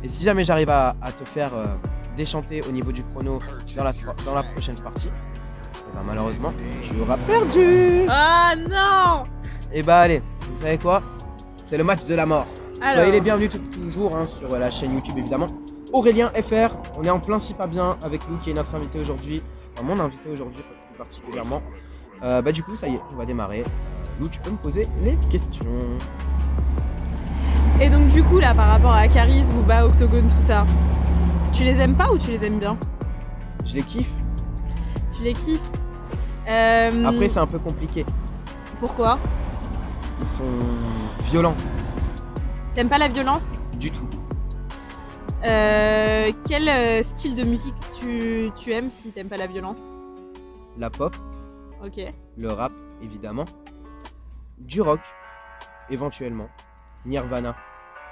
Et si jamais j'arrive à, à te faire, euh, déchanter au niveau du chrono dans la, tro- dans la prochaine partie. Et bah malheureusement, tu auras perdu Ah non Et bah allez, vous savez quoi? C'est le match de la mort. Alors, Soyez les bienvenus tout- toujours hein, sur la chaîne YouTube évidemment. Aurélien FR, on est en plein si pas bien avec Lou qui est notre invité aujourd'hui. Enfin mon invité aujourd'hui plus particulièrement. Euh, bah du coup ça y est, on va démarrer. Lou, tu peux me poser les questions. Et donc du coup là par rapport à Caris, Booba, Octogone, tout ça, tu les aimes pas ou tu les aimes bien? Je les kiffe. Tu les kiffes? Euh, Après c'est un peu compliqué. Pourquoi Ils sont violents T'aimes pas la violence du tout. Euh, Quel euh, style de musique tu, tu aimes si t'aimes pas la violence La pop, Ok. le rap évidemment, du rock éventuellement, Nirvana,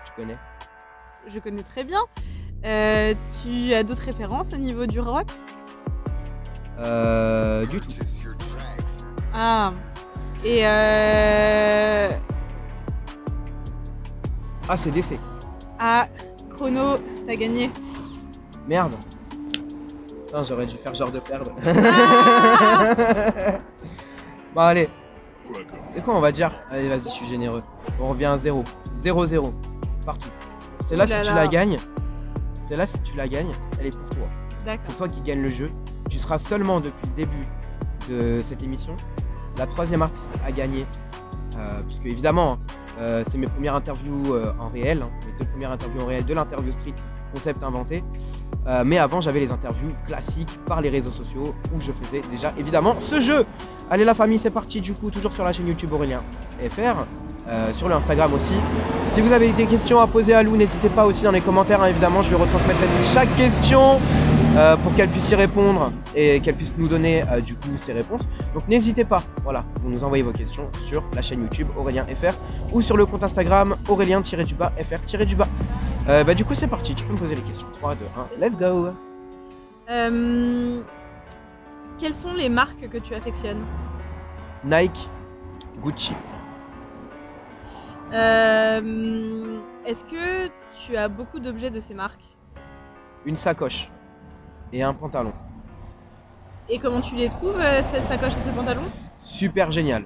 tu connais Je connais très bien. Euh, tu as d'autres références au niveau du rock Euh, du tout. Ah. Et euh... Ah c'est DC. Ah, Chrono, t'as gagné. Merde. Putain, j'aurais dû faire genre de perdre. bon, allez. C'est quoi, on va dire? Allez, vas-y, je suis généreux. On revient à 0. 0-0. Partout. C'est là là si tu la gagnes. C'est là si tu la gagnes, elle est pour toi. C'est toi qui gagne le jeu. Tu seras seulement depuis le début de cette émission la troisième artiste à gagner. Euh, puisque évidemment, euh, c'est mes premières interviews euh, en réel, hein, mes deux premières interviews en réel de l'interview street concept inventé. Mais avant, j'avais les interviews classiques par les réseaux sociaux où je faisais déjà évidemment ce jeu. Allez la famille, c'est parti du coup, toujours sur la chaîne YouTube Aurélien FR, sur le Instagram aussi. Si vous avez des questions à poser à Lou, n'hésitez pas aussi dans les commentaires, hein, évidemment, je lui retransmettrai chaque question euh, pour qu'elle puisse y répondre et qu'elle puisse nous donner euh, du coup ses réponses. Donc n'hésitez pas, voilà, vous nous envoyez vos questions sur la chaîne YouTube Aurélien FR ou sur le compte Instagram Aurélien-du-bas FR-du-bas. Euh, bah du coup c'est parti, tu peux me poser les questions. 3, 2, 1, let's go Quelles sont les marques que tu affectionnes? Nike, Gucci, Est-ce que tu as beaucoup d'objets de ces marques? Une sacoche et un pantalon. Et comment tu les trouves, euh, cette sacoche et ce pantalon? Super génial.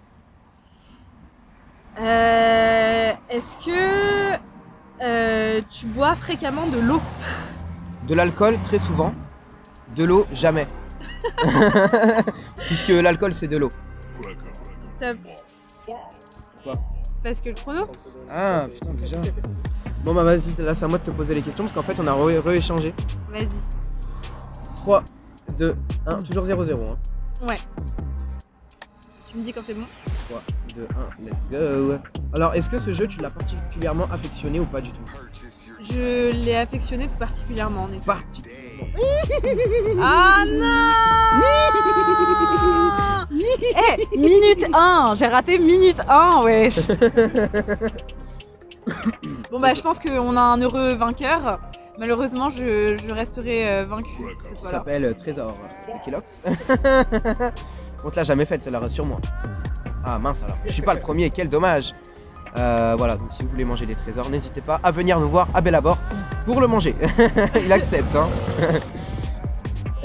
Euh, Est-ce que euh, tu bois fréquemment de l'eau? De l'alcool très souvent, de l'eau jamais. Puisque l'alcool c'est de l'eau. Top. Quoi? Parce que le chrono Ah putain déjà. Bon bah vas-y, là c'est à moi de te poser les questions parce qu'en fait on a re-échangé. Vas-y. 3, 2, 1, toujours 0-0. Hein. Ouais. Tu me dis quand c'est bon 3, 2, 1, let's go. Alors est-ce que ce jeu tu l'as particulièrement affectionné ou pas du tout? Je l'ai affectionné tout particulièrement en effet. Particulièrement. Ah non Eh, minute 1 J'ai raté minute 1, wesh Bon bah je pense qu'on a un heureux vainqueur. Malheureusement, je, je resterai euh, vaincu cette Ça s'appelle euh, Trésor Kilox. On te l'a jamais faite, celle-là, rassure-moi. Ah mince alors, je suis pas le premier, quel dommage. Euh, voilà, donc si vous voulez manger des trésors, n'hésitez pas à venir nous voir à Bellabor pour le manger. Il accepte, hein.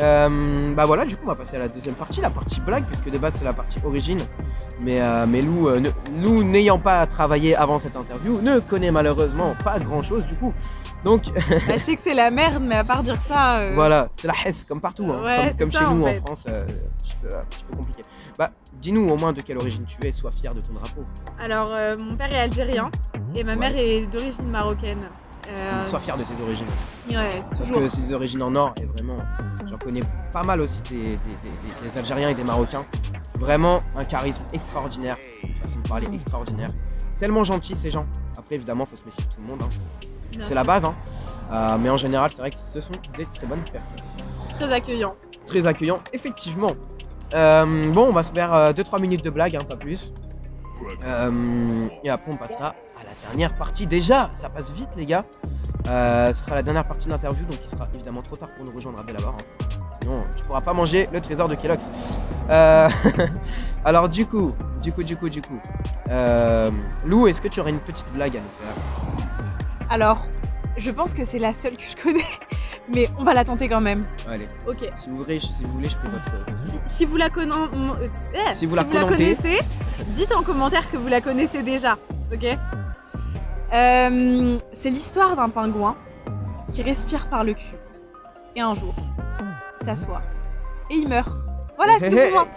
Euh, bah voilà, du coup, on va passer à la deuxième partie, la partie blague, puisque de base c'est la partie origine. Mais, euh, mais Lou, euh, n'ayant pas travaillé avant cette interview, ne connaît malheureusement pas grand chose du coup. Donc Bah, je sais que c'est la merde, mais à part dire ça. euh, voilà, c'est la Hesse comme partout, hein. Ouais, comme, c'est comme ça, chez nous en fait. France, euh, un, petit peu, un petit peu compliqué. Bah, dis-nous au moins de quelle origine tu es, sois fier de ton drapeau. Alors, euh, mon père est algérien et ma Ouais. mère est d'origine marocaine. Euh, Sois fier de tes origines. ouais, Parce toujours. que c'est des origines en or et vraiment, j'en connais pas mal aussi des, des- des- des- des Algériens et des Marocains. Vraiment un charisme extraordinaire, une façon de parler extraordinaire. Tellement gentils ces gens. Après évidemment, faut se méfier de tout le monde. hein. C'est la base. hein. Euh, mais en général, c'est vrai que ce sont des très bonnes personnes. Très accueillant. Très accueillants, effectivement. Euh, bon, on va se faire 2-3 minutes de blague, hein, pas plus. Euh, et après, on passera à la dernière partie. Déjà, ça passe vite, les gars. Euh, ce sera la dernière partie de l'interview, donc il sera évidemment trop tard pour nous rejoindre à Bellabar. hein. Sinon, tu pourras pas manger le trésor de Kellogg's. Euh, alors, du coup, du coup, du coup, du coup. Euh, Lou, est-ce que tu aurais une petite blague à nous faire? Alors, je pense que c'est la seule que je connais mais on va la tenter quand même. Allez, Ok. si vous voulez, si vous voulez, je fais votre. Si, si vous la, conna- euh, eh, Si vous la connaissez, dites en commentaire que vous la connaissez déjà. Ok? Euh, C'est l'histoire d'un pingouin qui respire par le cul. Et un jour, s'assoit. Et il meurt. Voilà, c'est tout pour moi.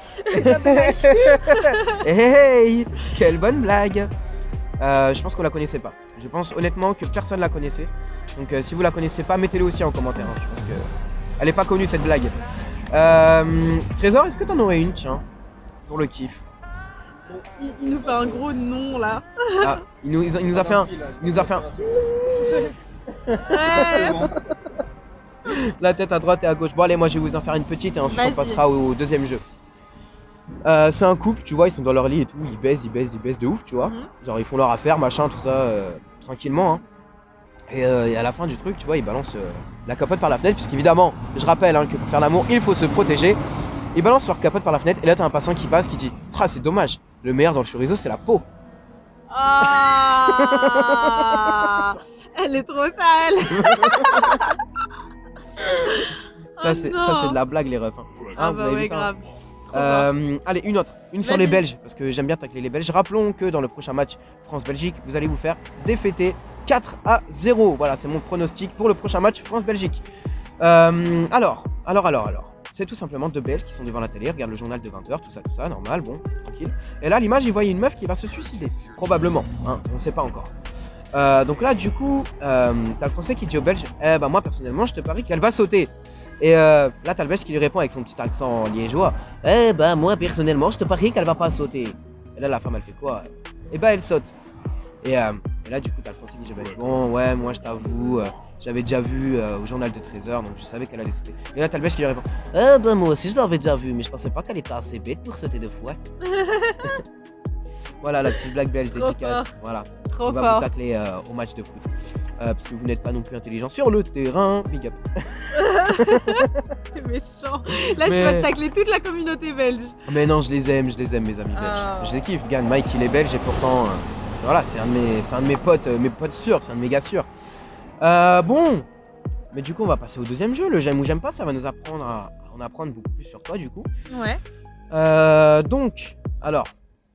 hey, quelle bonne blague. Euh, je pense qu'on la connaissait pas. Je pense honnêtement que personne la connaissait. Donc euh, si vous la connaissez pas, mettez-le aussi en commentaire. hein. Je pense que elle est pas connue cette blague. Euh, Trésor, est-ce que t'en aurais une, tiens, pour le kiff? Il, il nous fait un gros nom là. Ah, il nous, il nous a fait un, il nous a fait un- la tête à droite et à gauche. Bon allez, moi je vais vous en faire une petite et ensuite on passera au deuxième jeu. Euh, c'est un couple, tu vois, ils sont dans leur lit et tout, ils baisent, ils baisent, ils baisent de ouf, tu vois. Mhm. Genre ils font leur affaire, machin, tout ça, euh, tranquillement. hein. Et, euh, et à la fin du truc, tu vois, ils balancent euh, la capote par la fenêtre, puisqu'évidemment, je rappelle hein, que pour faire l'amour, il faut se protéger. Ils balancent leur capote par la fenêtre, et là t'as un passant qui passe qui dit Ah, c'est dommage, le meilleur dans le chorizo, c'est la peau. Ah Elle est trop sale. Ça, Oh c'est de la blague, les refs. hein. Ah Hein, bah ouais, grave. Euh, allez, une autre. Une sur les. Belges, parce que j'aime bien tacler les Belges. Rappelons que dans le prochain match France-Belgique, vous allez vous faire défêter 4 à 0. Voilà, c'est mon pronostic pour le prochain match France-Belgique. Euh, alors, alors, alors, alors. C'est tout simplement deux Belges qui sont devant la télé, regardent le journal de 20h, tout ça, tout ça, normal, bon, tranquille. Et là, l'image, ils voient une meuf qui va se suicider. Probablement, hein, on ne sait pas encore. Euh, donc là, du coup, t'as le français qui dit au belge Eh ben, moi, personnellement, je te parie qu'elle va sauter. Et euh, là, t'as le belge qui lui répond avec son petit accent liégeois Eh ben, moi, personnellement, je te parie qu'elle va pas sauter. Et là, la femme, elle fait quoi? Eh ben, elle saute. Et, euh, et là, du coup, t'as le français qui dit Bah, Bon, ouais, moi, je t'avoue, euh, j'avais déjà vu euh, au journal de 13h, donc je savais qu'elle allait sauter. Et là, t'as le belge qui lui répond Eh ben, moi aussi, je l'avais déjà vu, mais je pensais pas qu'elle était assez bête pour sauter deux fois. voilà, la petite blague belge dédicace. fort. Voilà. Trop On va vous tacler euh, au match de foot. Euh, parce que vous n'êtes pas non plus intelligent sur le terrain. Big up. C'est méchant. Là, tu vas tacler toute la communauté belge. Mais non, je les aime, je les aime, mes amis belges. Ah. Je les kiffe. Regarde, Mike, il est belge et pourtant, euh, voilà, c'est un, de mes- c'est un de mes potes, mes potes sûrs, c'est un de mes gars sûrs. Bon, mais du coup, on va passer au deuxième jeu. Le j'aime ou j'aime pas, ça va nous apprendre à, à en apprendre beaucoup plus sur toi, du coup. Ouais. Euh, donc, alors,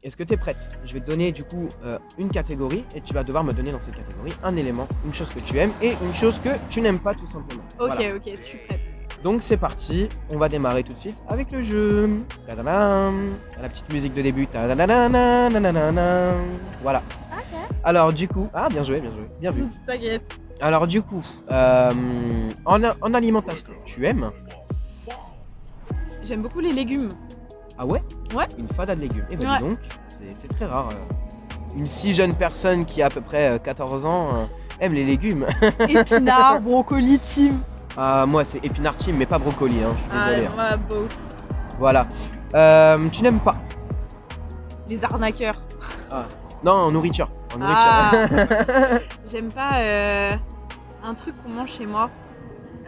est-ce que tu es prête? Je vais te donner du coup euh, une catégorie et tu vas devoir me donner dans cette catégorie un élément, une chose que tu aimes et une chose que tu n'aimes pas tout simplement. Ok, ok, je suis prête. Donc c'est parti, on va démarrer tout de suite avec le jeu. La petite musique de début. Voilà. Alors du coup, ah bien joué, bien joué, bien vu. T'inquiète. Alors du coup, euh, en alimentation, tu aimes? J'aime beaucoup les légumes. Ah ouais Ouais. Une fada de légumes. Et ben Ouais. dis donc, c'est- très rare. euh, Une si jeune personne qui a à peu près euh, 14 ans euh, aime les légumes. Épinards, brocolis, team. Ah, moi c'est épinard team, mais pas brocoli, hein, je suis désolé. hein. Ah, beau. Voilà. Euh, tu n'aimes pas Les arnaqueurs. Non, en nourriture. En nourriture. Ah. J'aime pas euh, un truc qu'on mange chez moi.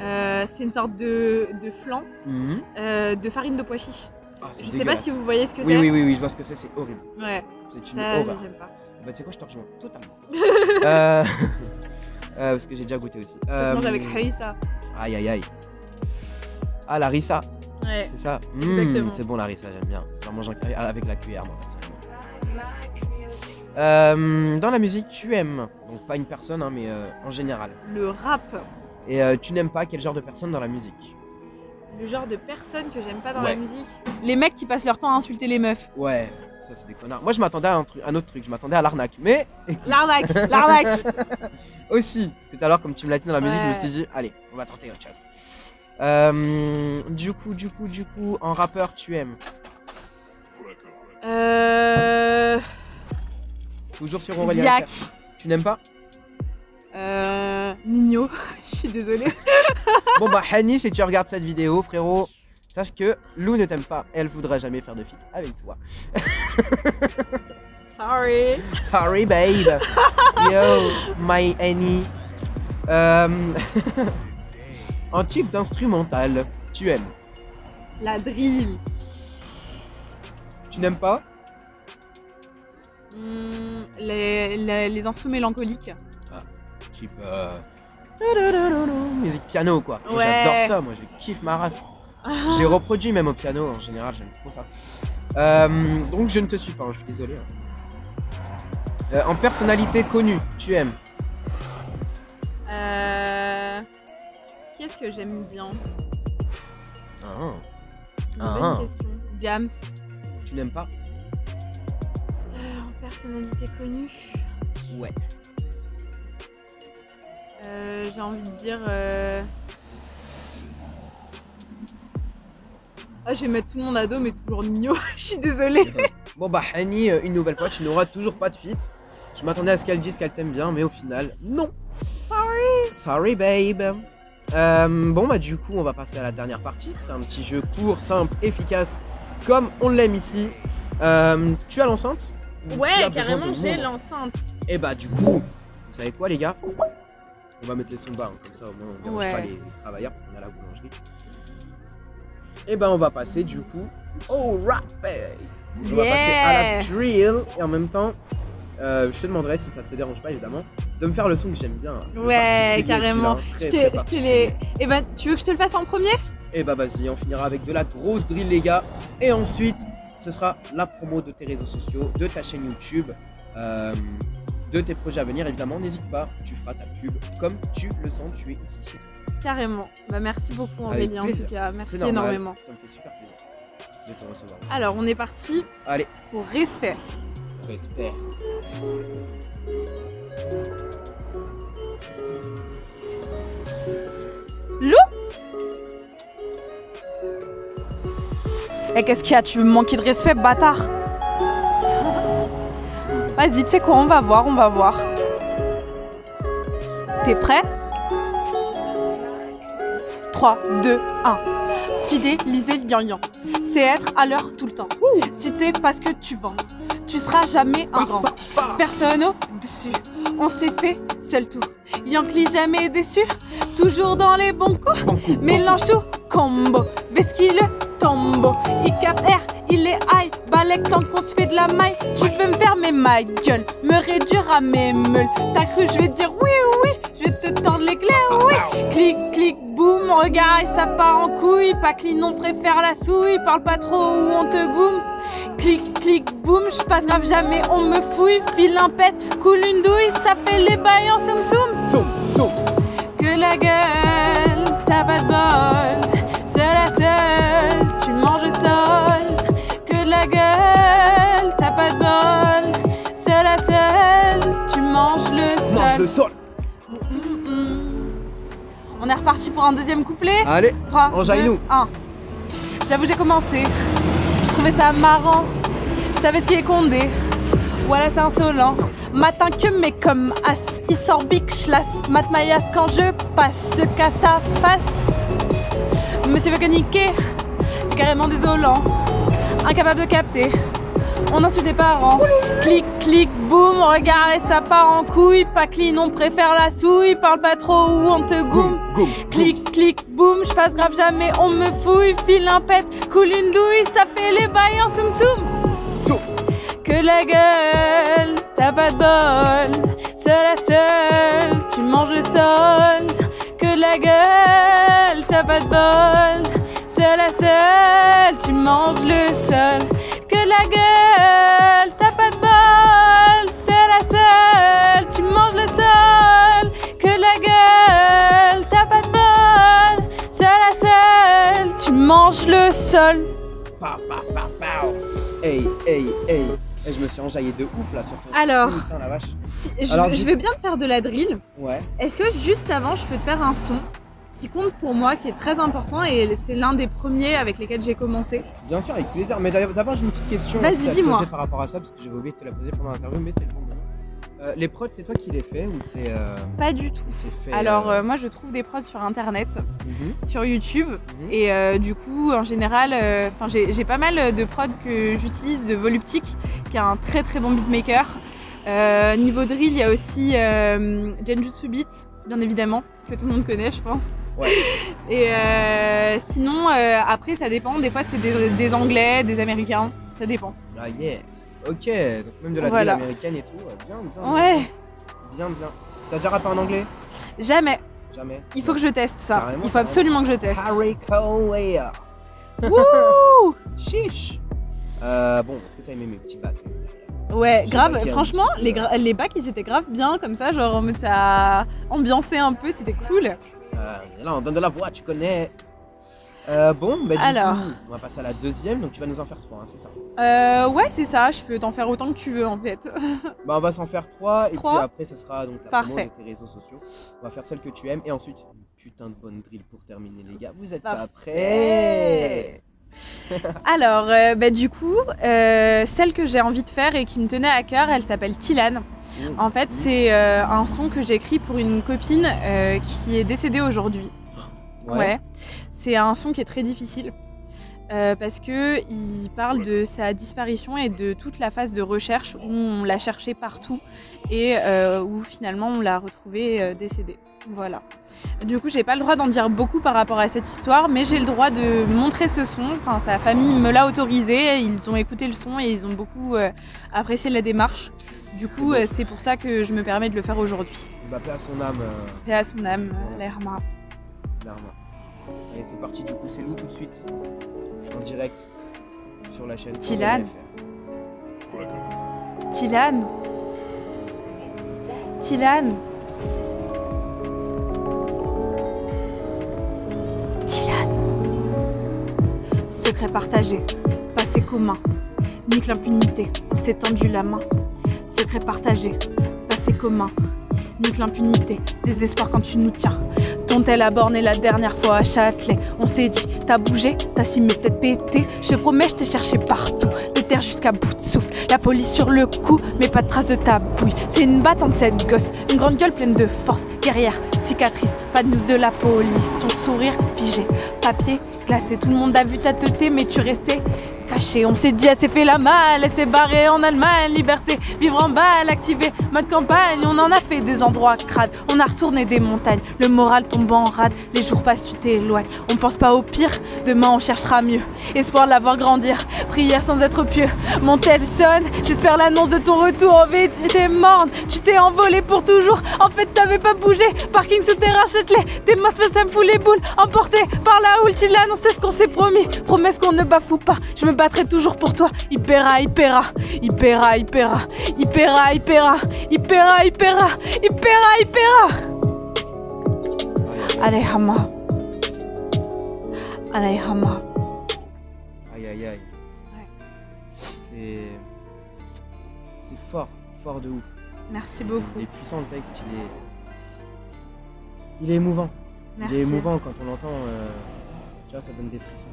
Euh, c'est une sorte de, de flan Mhm. euh, de farine de pois chiche. Ah, Je sais pas si vous voyez ce que Oui, c'est. oui, oui, oui, je vois ce que c'est, c'est horrible. Ouais, C'est une ça, horreur. j'aime pas. Bah, tu sais quoi, je te rejoins totalement. euh, euh, parce que j'ai déjà goûté aussi. Ça se mange Euh, avec harissa. Aïe, aïe, aïe. Ah, la rissa, Ouais. c'est ça Mmh. C'est bon, la rissa, j'aime bien. J'en mange avec la cuillère, moi, personnellement. Euh, dans la musique, tu aimes, donc pas une personne, hein, mais euh, en général. Le rap. Et euh, tu n'aimes pas quel genre de personne dans la musique? Le genre de personne que j'aime pas dans Ouais. la musique. Les mecs qui passent leur temps à insulter les meufs. Ouais, ça c'est des connards. Moi je m'attendais à un, truc, un autre truc, je m'attendais à l'arnaque. Mais L'arnaque, l'arnaque. aussi, parce que tout à l'heure, comme tu me l'as dit dans la musique, je me suis dit, allez, on va tenter autre chose. Euh, du coup, du coup, du coup, en rappeur, tu aimes? Euh... Toujours sur Aurélien. Tu n'aimes pas? Euh... Nino. Je suis désolée. Bon bah, Hani, si tu regardes cette vidéo, frérot, sache que Lou ne t'aime pas. Elle voudra jamais faire de feat avec toi. Sorry. Sorry, babe. Yo, my Annie. Euh, en type d'instrumental, tu aimes? La drill. Tu n'aimes pas? Hmm, les, les, les instruments mélancoliques. Type euh, Musique piano quoi. Ouais. J'adore ça, moi je kiffe ma race. J'ai reproduit même au piano en général, j'aime trop ça. Euh, donc je ne te suis pas, hein, je suis désolé. hein. Euh, en personnalité connue, tu aimes? Euh... Qui est-ce que j'aime bien? Ah, une Ah. bonne question. Diams. Tu n'aimes pas? En personnalité connue. Ouais. Euh, J'ai envie de dire. euh, Ah, je vais mettre tout le monde à dos, mais toujours Nino. Je suis désolée. Bon bah Hani, euh, une nouvelle fois, tu n'auras toujours pas de feat. Je m'attendais à ce qu'elle dise qu'elle t'aime bien, mais au final, non. Sorry. Sorry babe. Euh, bon bah du coup, on va passer à la dernière partie. C'est un petit jeu court, simple, efficace, comme on l'aime ici. Euh, tu as l'enceinte? As Ouais, carrément, j'ai l'enceinte. Et bah du coup, vous savez quoi les gars? On va mettre les sons bas, hein, comme ça au moins on dérange Ouais. pas les, les travailleurs parce qu'on a la boulangerie. Et bah on va passer du coup au rap. On va passer à la Yeah. drill et en même temps, euh, je te demanderai si ça te dérange pas évidemment, de me faire le son que j'aime bien. Le Ouais, carrément. très, je les. Eh ben, tu veux que je te le fasse en premier? Et bah vas-y, on finira avec de la grosse drill les gars. Et ensuite, ce sera la promo de tes réseaux sociaux, de ta chaîne YouTube, euh, de tes projets à venir évidemment. N'hésite pas, tu feras ta pub comme tu le sens, tu es ici chez toi. Carrément. Bah, merci beaucoup, Avec Aurélie, en tout cas. Merci énormément. Ça me fait super plaisir de te recevoir. Alors, on est parti Allez, pour respect. respect. Et qu'est-ce qu'il y a? Tu veux me manquer de respect, bâtard? Vas-y, tu sais quoi On va voir, on va voir. T'es prêt? 3, 2, 1. Fidéliser le gagnant. C'est être à l'heure tout le temps. Si t'es pas ce que tu vends, tu seras jamais un grand. Personne au-dessus. On s'est fait seul tout. Yankee jamais déçu. Toujours dans les bons coups. Mélange tout, combo, Veski le tombeau. Il est high, balèque tant qu'on se fait de la maille. Tu veux me fermer ma gueule, me réduire à mes meules. T'as cru, je vais te dire oui, oui, je vais te tendre l'éclair, oui. Clic, clic, boum, regarde, ça part en couille. Pas clean, on préfère la souille, parle pas trop ou on te goume. Clic, clic, boum, je passe grave jamais, on me fouille. File un pet, coule une douille, ça fait les bails en soum soum. Saut, saut. Que la gueule, t'as pas de bol. C'est la seule, tu manges le la gueule, t'as pas de bol. C'est la seule, tu manges le Mange sol. le sol. Mm, mm. On est reparti pour un deuxième couplet. Allez, 3, enjaille-nous. 2, 1. J'avoue, j'ai commencé. Je trouvais ça marrant. Savais ce qui est condé. Voilà, c'est insolent. Matin que mais comme as, il sort big schlass. Mat quand je passe, je te casse ta face. Monsieur veut que niquer, c'est carrément désolant. Incapable de capter. On insulte les parents. Clic, clic, boum, regarde et ça part en couille. Pas clean, on préfère la souille. Parle pas trop ou on te goume. Goum, goum. Clic, clic, boum, je passe grave jamais, on me fouille, file un pet, coule une douille, ça fait les bails en soum soum. Que la gueule, t'as pas de bol, c'est la seule, tu manges le sol. Que la gueule, t'as pas de bol, c'est la tu manges le sol. Que la gueule, t'as pas de bol, c'est la seule, tu manges le sol. Que la gueule, t'as pas de bol, c'est la seule, tu manges le sol. Pa, pa, pa, pa. Hey, hey, hey. Et je me suis enjaillé de ouf là sur ton. Alors, Putain la vache. si- je, Alors, je vais bien te faire de la drill. Ouais. Est-ce que juste avant, je peux te faire un son qui compte pour moi, qui est très important et c'est l'un des premiers avec lesquels j'ai commencé Bien sûr, avec plaisir. Mais d'abord, j'ai une petite question Vas-y, dis-moi. par rapport à ça, parce que j'avais oublié de te la poser pendant l'interview, mais c'est le bon moment. Euh, les prods, c'est toi qui les fais ou c'est. euh, Pas du tout. c'est fait. Alors, euh, euh, moi, je trouve des prods sur internet, mhm, sur YouTube. mhm. Et du coup, en général, enfin, j'ai j'ai pas mal de prods que j'utilise de Voluptic, qui est un très très bon beatmaker. Niveau drill, il y a aussi Genjutsu Beats, bien évidemment, que tout le monde connaît, je pense. Ouais. Et euh, sinon, euh, après, ça dépend. Des fois, c'est des, des Anglais, des Américains. Ça dépend. Ah, yes. Ok, donc même de la Voilà. américaine et tout. euh, Bien, bien. Ouais, Bien, bien. T'as déjà rappé en anglais? Jamais. Jamais. Il faut que je teste ça. Carrément, Il faut absolument que je teste. Haricot Layer. Wouh Chiche. Euh, bon, est-ce que t'as aimé mes petits bacs? Ouais, grave. Franchement, les, gra- les bacs, ils étaient grave bien comme ça. Genre, en mode ça ambiancé un peu, c'était cool. Euh, Là, on donne de la voix, tu connais. Euh, bon, bah du Alors. coup, on va passer à la deuxième, donc tu vas nous en faire trois, hein, c'est ça Euh, ouais, c'est ça. Je peux t'en faire autant que tu veux en fait. Bah on va s'en faire trois, et Trois. puis après ça sera donc la promo Parfait. de tes réseaux sociaux. On va faire celle que tu aimes, et ensuite une putain de bonne drill pour terminer les gars. Vous êtes pas Parfait. prêts Alors, euh, bah, du coup, euh, celle que j'ai envie de faire et qui me tenait à cœur, elle s'appelle Tilane. Mmh. En fait, c'est euh, un son que j'ai écrit pour une copine qui est décédée aujourd'hui. Ouais. C'est un son qui est très difficile. parce que il parle de sa disparition et de toute la phase de recherche où on l'a cherché partout et où finalement on l'a retrouvée décédée. Voilà. Du coup, j'ai pas le droit d'en dire beaucoup par rapport à cette histoire, mais j'ai le droit de montrer ce son. Enfin, sa famille me l'a autorisé. Ils ont écouté le son et ils ont beaucoup euh, apprécié la démarche. Du coup, euh, c'est pour ça que je me permets de le faire aujourd'hui. Bah paix à son âme, euh, Paix à son âme, l'Erma. clairement. Allez, c'est parti, du coup, c'est où tout de suite En direct sur la chaîne. Tilane. OVFR. Tilane. Secret partagé, passé commun. Nique l'impunité, on s'est tendu la main. Secret partagé, passé commun. Nique l'impunité, désespoir quand tu nous tiens. Ton tel a borné la dernière fois à Châtelet. On s'est dit, t'as bougé, t'as si mes têtes pété. Je te promets, je t'ai cherché partout, de terre jusqu'à bout de souffle. La police sur le coup, mais pas de trace de ta bouille. C'est une battante cette gosse, une grande gueule pleine de force. Guerrière, cicatrice, pas de news de la police. Ton sourire figé, papier glacé. Tout le monde a vu ta teuté, mais tu restais caché. On s'est dit, elle s'est fait la malle, elle s'est barrée en Allemagne. Liberté, vivre en balle, activé, mode campagne. On en a fait des endroits crades, on a retourné des montagnes. Le moral tombe en rade, les jours passent, tu t'éloignes. On pense pas au pire, demain on cherchera mieux. Espoir de la voir grandir, prière sans être pieux. Mon tel sonne, j'espère l'annonce de ton retour. En vie t'es morte, tu t'es envolé pour toujours. En fait, t'avais pas bougé, parking souterrain Châtelet. T'es morte, ça me fout les boules. Emporté par la houle, tu l'annonces, ce qu'on s'est promis. Promesse qu'on ne bafoue pas, je me battrai toujours pour toi. Il paiera, il paiera, il paiera, il paiera, il paiera, il paiera, il paiera, il paiera, il paiera, il paiera. Allez, Hama. Allez, Hama. Aïe aïe aïe. Ouais. C'est. C'est fort, fort de ouf. Merci beaucoup. Il est puissant le texte, il est. Il est émouvant. Merci. Il est émouvant quand on l'entend. euh, Tu vois, ça donne des frissons.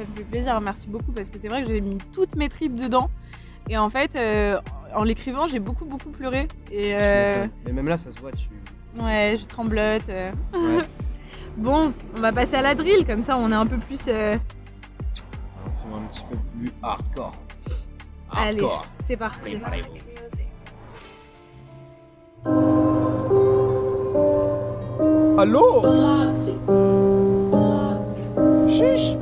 Ça me fait plaisir, merci beaucoup parce que c'est vrai que j'ai mis toutes mes tripes dedans. Et en fait, euh, en l'écrivant, j'ai beaucoup beaucoup pleuré. Et euh. Mais même là, ça se voit, tu. ouais, je tremblote. euh. Ouais. Bon, on va passer à la drill, comme ça on est un peu plus. euh, un son un petit peu plus hardcore. Allez, c'est parti. Allô? Chiche?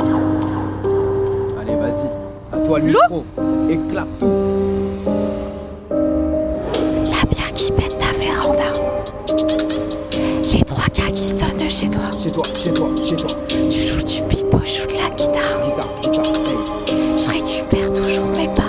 Toi le micro. Éclate tout. La bière qui pète ta véranda. Les trois gars qui sonnent chez toi. Chez toi, chez toi, chez toi. Tu joues du pipeau, je joue de la guitare. Guitare, guitare. Hey. Je récupère toujours mes parts.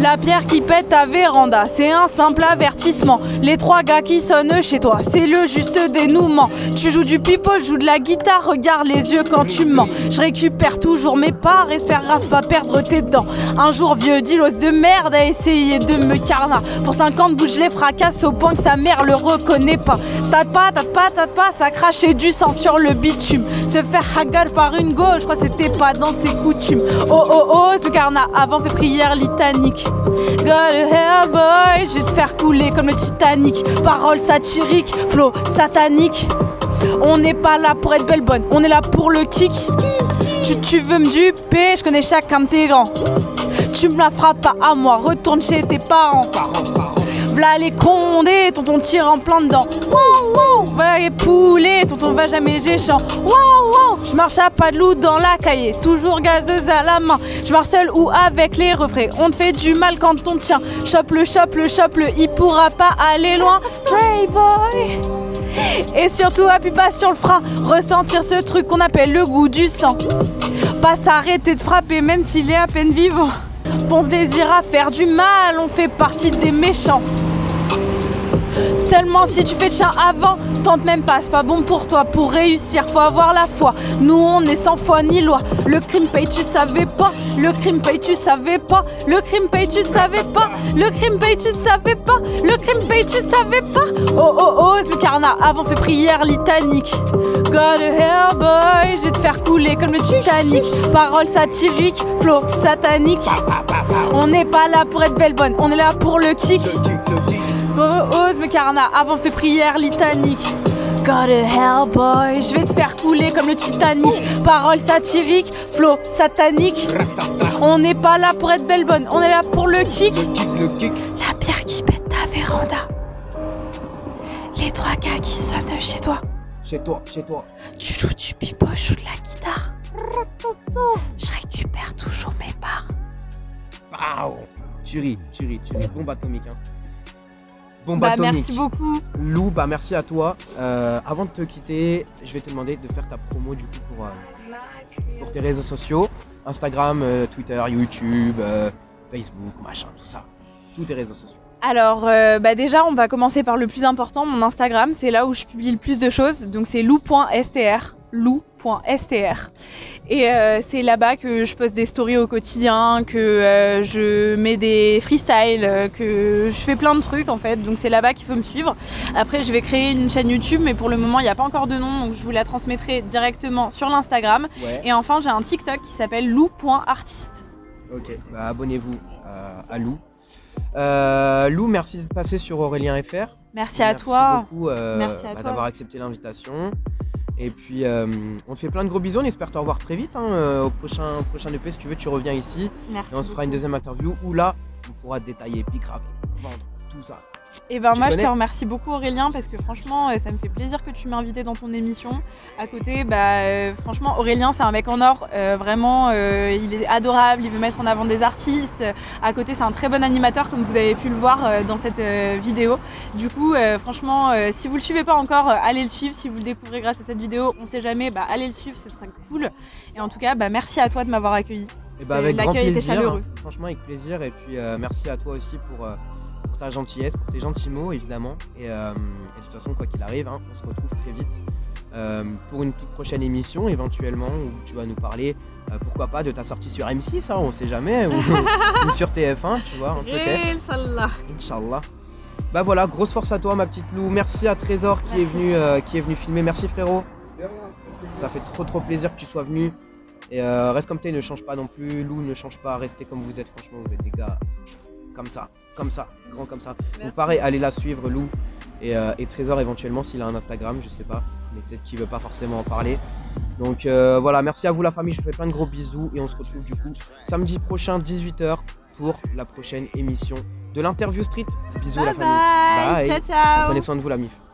La pierre qui pète ta véranda, c'est un simple avertissement. Les trois gars qui sonnent chez toi, c'est le juste dénouement. Tu joues du pipeau, je joue de la guitare, regarde les yeux quand tu mens. Je récupère toujours mes parts, espère grave pas perdre tes dents. Un jour vieux dilos de merde a essayé de me carna. Pour 50 bouts, je les fracasse au point que sa mère le reconnaît pas. Tâte pas, tâte pas, tâte pas, ça crachait du sang sur le bitume. Se faire hagar par une gauche, je crois c'était pas dans ses coutumes. Oh oh oh, ce carna avant fait prière litanique. Got a hair boy, je vais te faire couler comme le Titanic. Paroles satiriques, flow satanique. On n'est pas là pour être belle bonne, on est là pour le kick. Tu, veux me duper, je connais tes grands. Tu me la feras pas à moi, retourne chez tes parents. V'là les condés, tonton tire en plein dedans. Wow, wow, voilà les poulets, tonton va jamais géchant. Wow, wow, je marche à pas de loup dans la cahier, toujours gazeuse à la main. Je marche seul ou avec les refrains, on te fait du mal quand on tient. Chope le, chope le, chope le, il pourra pas aller loin. Playboy, Et surtout, appuie pas sur le frein. Ressentir ce truc qu'on appelle le goût du sang. Pas s'arrêter de frapper, même s'il est à peine vivant. Bon désir à faire du mal, on fait partie des méchants. Seulement si tu fais chien avant, tente même pas, c'est pas bon pour toi. Pour réussir, faut avoir la foi. Nous on est sans foi ni loi. Le crime paye, tu savais pas. Le crime paye, tu savais pas. Le crime paye, tu savais pas. Le crime paye, tu savais pas. Le crime paye, tu savais pas. Oh oh oh, ce carna, avant fait prière litanique. God hell boy, je vais te faire couler comme le Titanic. Paroles satiriques, flow satanique. On n'est pas là pour être belle bonne, on est là pour le kick. Ose me carna, avant fait prière litanique. God hell boy, je vais te faire couler comme le Titanic. Paroles satiriques, flow satanique. On n'est pas là pour être belle bonne, on est là pour le kick. Le kick. La bière qui pète ta véranda. Les trois gars qui sonnent chez toi. Chez toi, chez toi. Tu joues du pipoche ou de la guitare. Je récupère toujours mes parts. Waouh Tu ris, tu ris, tu ris. Bombe atomique. Hein. Bombe Bah atomique. merci beaucoup. Lou, bah merci à toi. Euh, avant de te quitter, je vais te demander de faire ta promo du coup pour, euh, pour tes réseaux sociaux. Instagram, euh, Twitter, YouTube, Facebook, machin, tout ça. Tous tes réseaux sociaux. Alors, bah déjà, on va commencer par le plus important, mon Instagram. C'est là où je publie le plus de choses. Donc, c'est lou.str. lou.str. Et euh, c'est là-bas que je poste des stories au quotidien, que euh, je mets des freestyles, euh, que je fais plein de trucs en fait. Donc, c'est là-bas qu'il faut me suivre. Après, je vais créer une chaîne YouTube, mais pour le moment, il n'y a pas encore de nom. Donc, je vous la transmettrai directement sur l'Instagram. Ouais. Et enfin, j'ai un TikTok qui s'appelle lou.artiste. Ok, bah abonnez-vous euh, à Lou. Euh, Lou, merci de passer sur Aurélien FR. Merci à toi. beaucoup euh, Merci à bah, toi. d'avoir accepté l'invitation. Et puis, euh, on te fait plein de gros bisous. On espère te revoir très vite. hein, euh, au prochain, prochain EP, si tu veux, tu reviens ici. Merci. Et on se fera une deuxième interview où là, on pourra détailler, puis graver, vendre, tout ça. Et ben Tu moi je te remercie beaucoup Aurélien parce que franchement euh, ça me fait plaisir que tu m'aies invité dans ton émission. À côté, bah euh, franchement Aurélien c'est un mec en or, euh, vraiment euh, il est adorable, il veut mettre en avant des artistes. À côté c'est un très bon animateur comme vous avez pu le voir dans cette vidéo. Du coup franchement si vous le suivez pas encore, allez le suivre. Si vous le découvrez grâce à cette vidéo, on sait jamais, bah allez le suivre, ce sera cool. Et en tout cas bah merci à toi de m'avoir accueilli. Et C'est- bah avec grand était plaisir. chaleureux. Franchement, avec plaisir. Et puis, merci à toi aussi pour ta gentillesse, pour tes gentils mots, évidemment. Et, euh, et de toute façon, quoi qu'il arrive, hein, on se retrouve très vite euh, pour une toute prochaine émission, éventuellement, où tu vas nous parler, euh, pourquoi pas, de ta sortie sur M6, hein, on sait jamais, ou, ou sur TF1, tu vois, hein, peut-être. Inch'Allah. Inch'Allah. Bah voilà, grosse force à toi, ma petite Lou. Merci à Trésor qui est venu, euh, qui est venu filmer. Merci frérot. Ça fait trop trop plaisir que tu sois venu. Et euh, reste comme t'es, ne change pas non plus. Lou, ne change pas, restez comme vous êtes. Franchement, vous êtes des gars comme ça, comme ça, grand comme ça. Donc Merci. pareil, allez la suivre, Lou. Et, euh, et Trésor éventuellement s'il a un Instagram, je sais pas. Mais peut-être qu'il veut pas forcément en parler. Donc euh, voilà, merci à vous la famille. Je vous fais plein de gros bisous. Et on se retrouve du coup samedi prochain, 18h, pour la prochaine émission de l'interview street. Bisous la famille. bye. Bye. Ciao ciao. Prenez soin de vous la mif.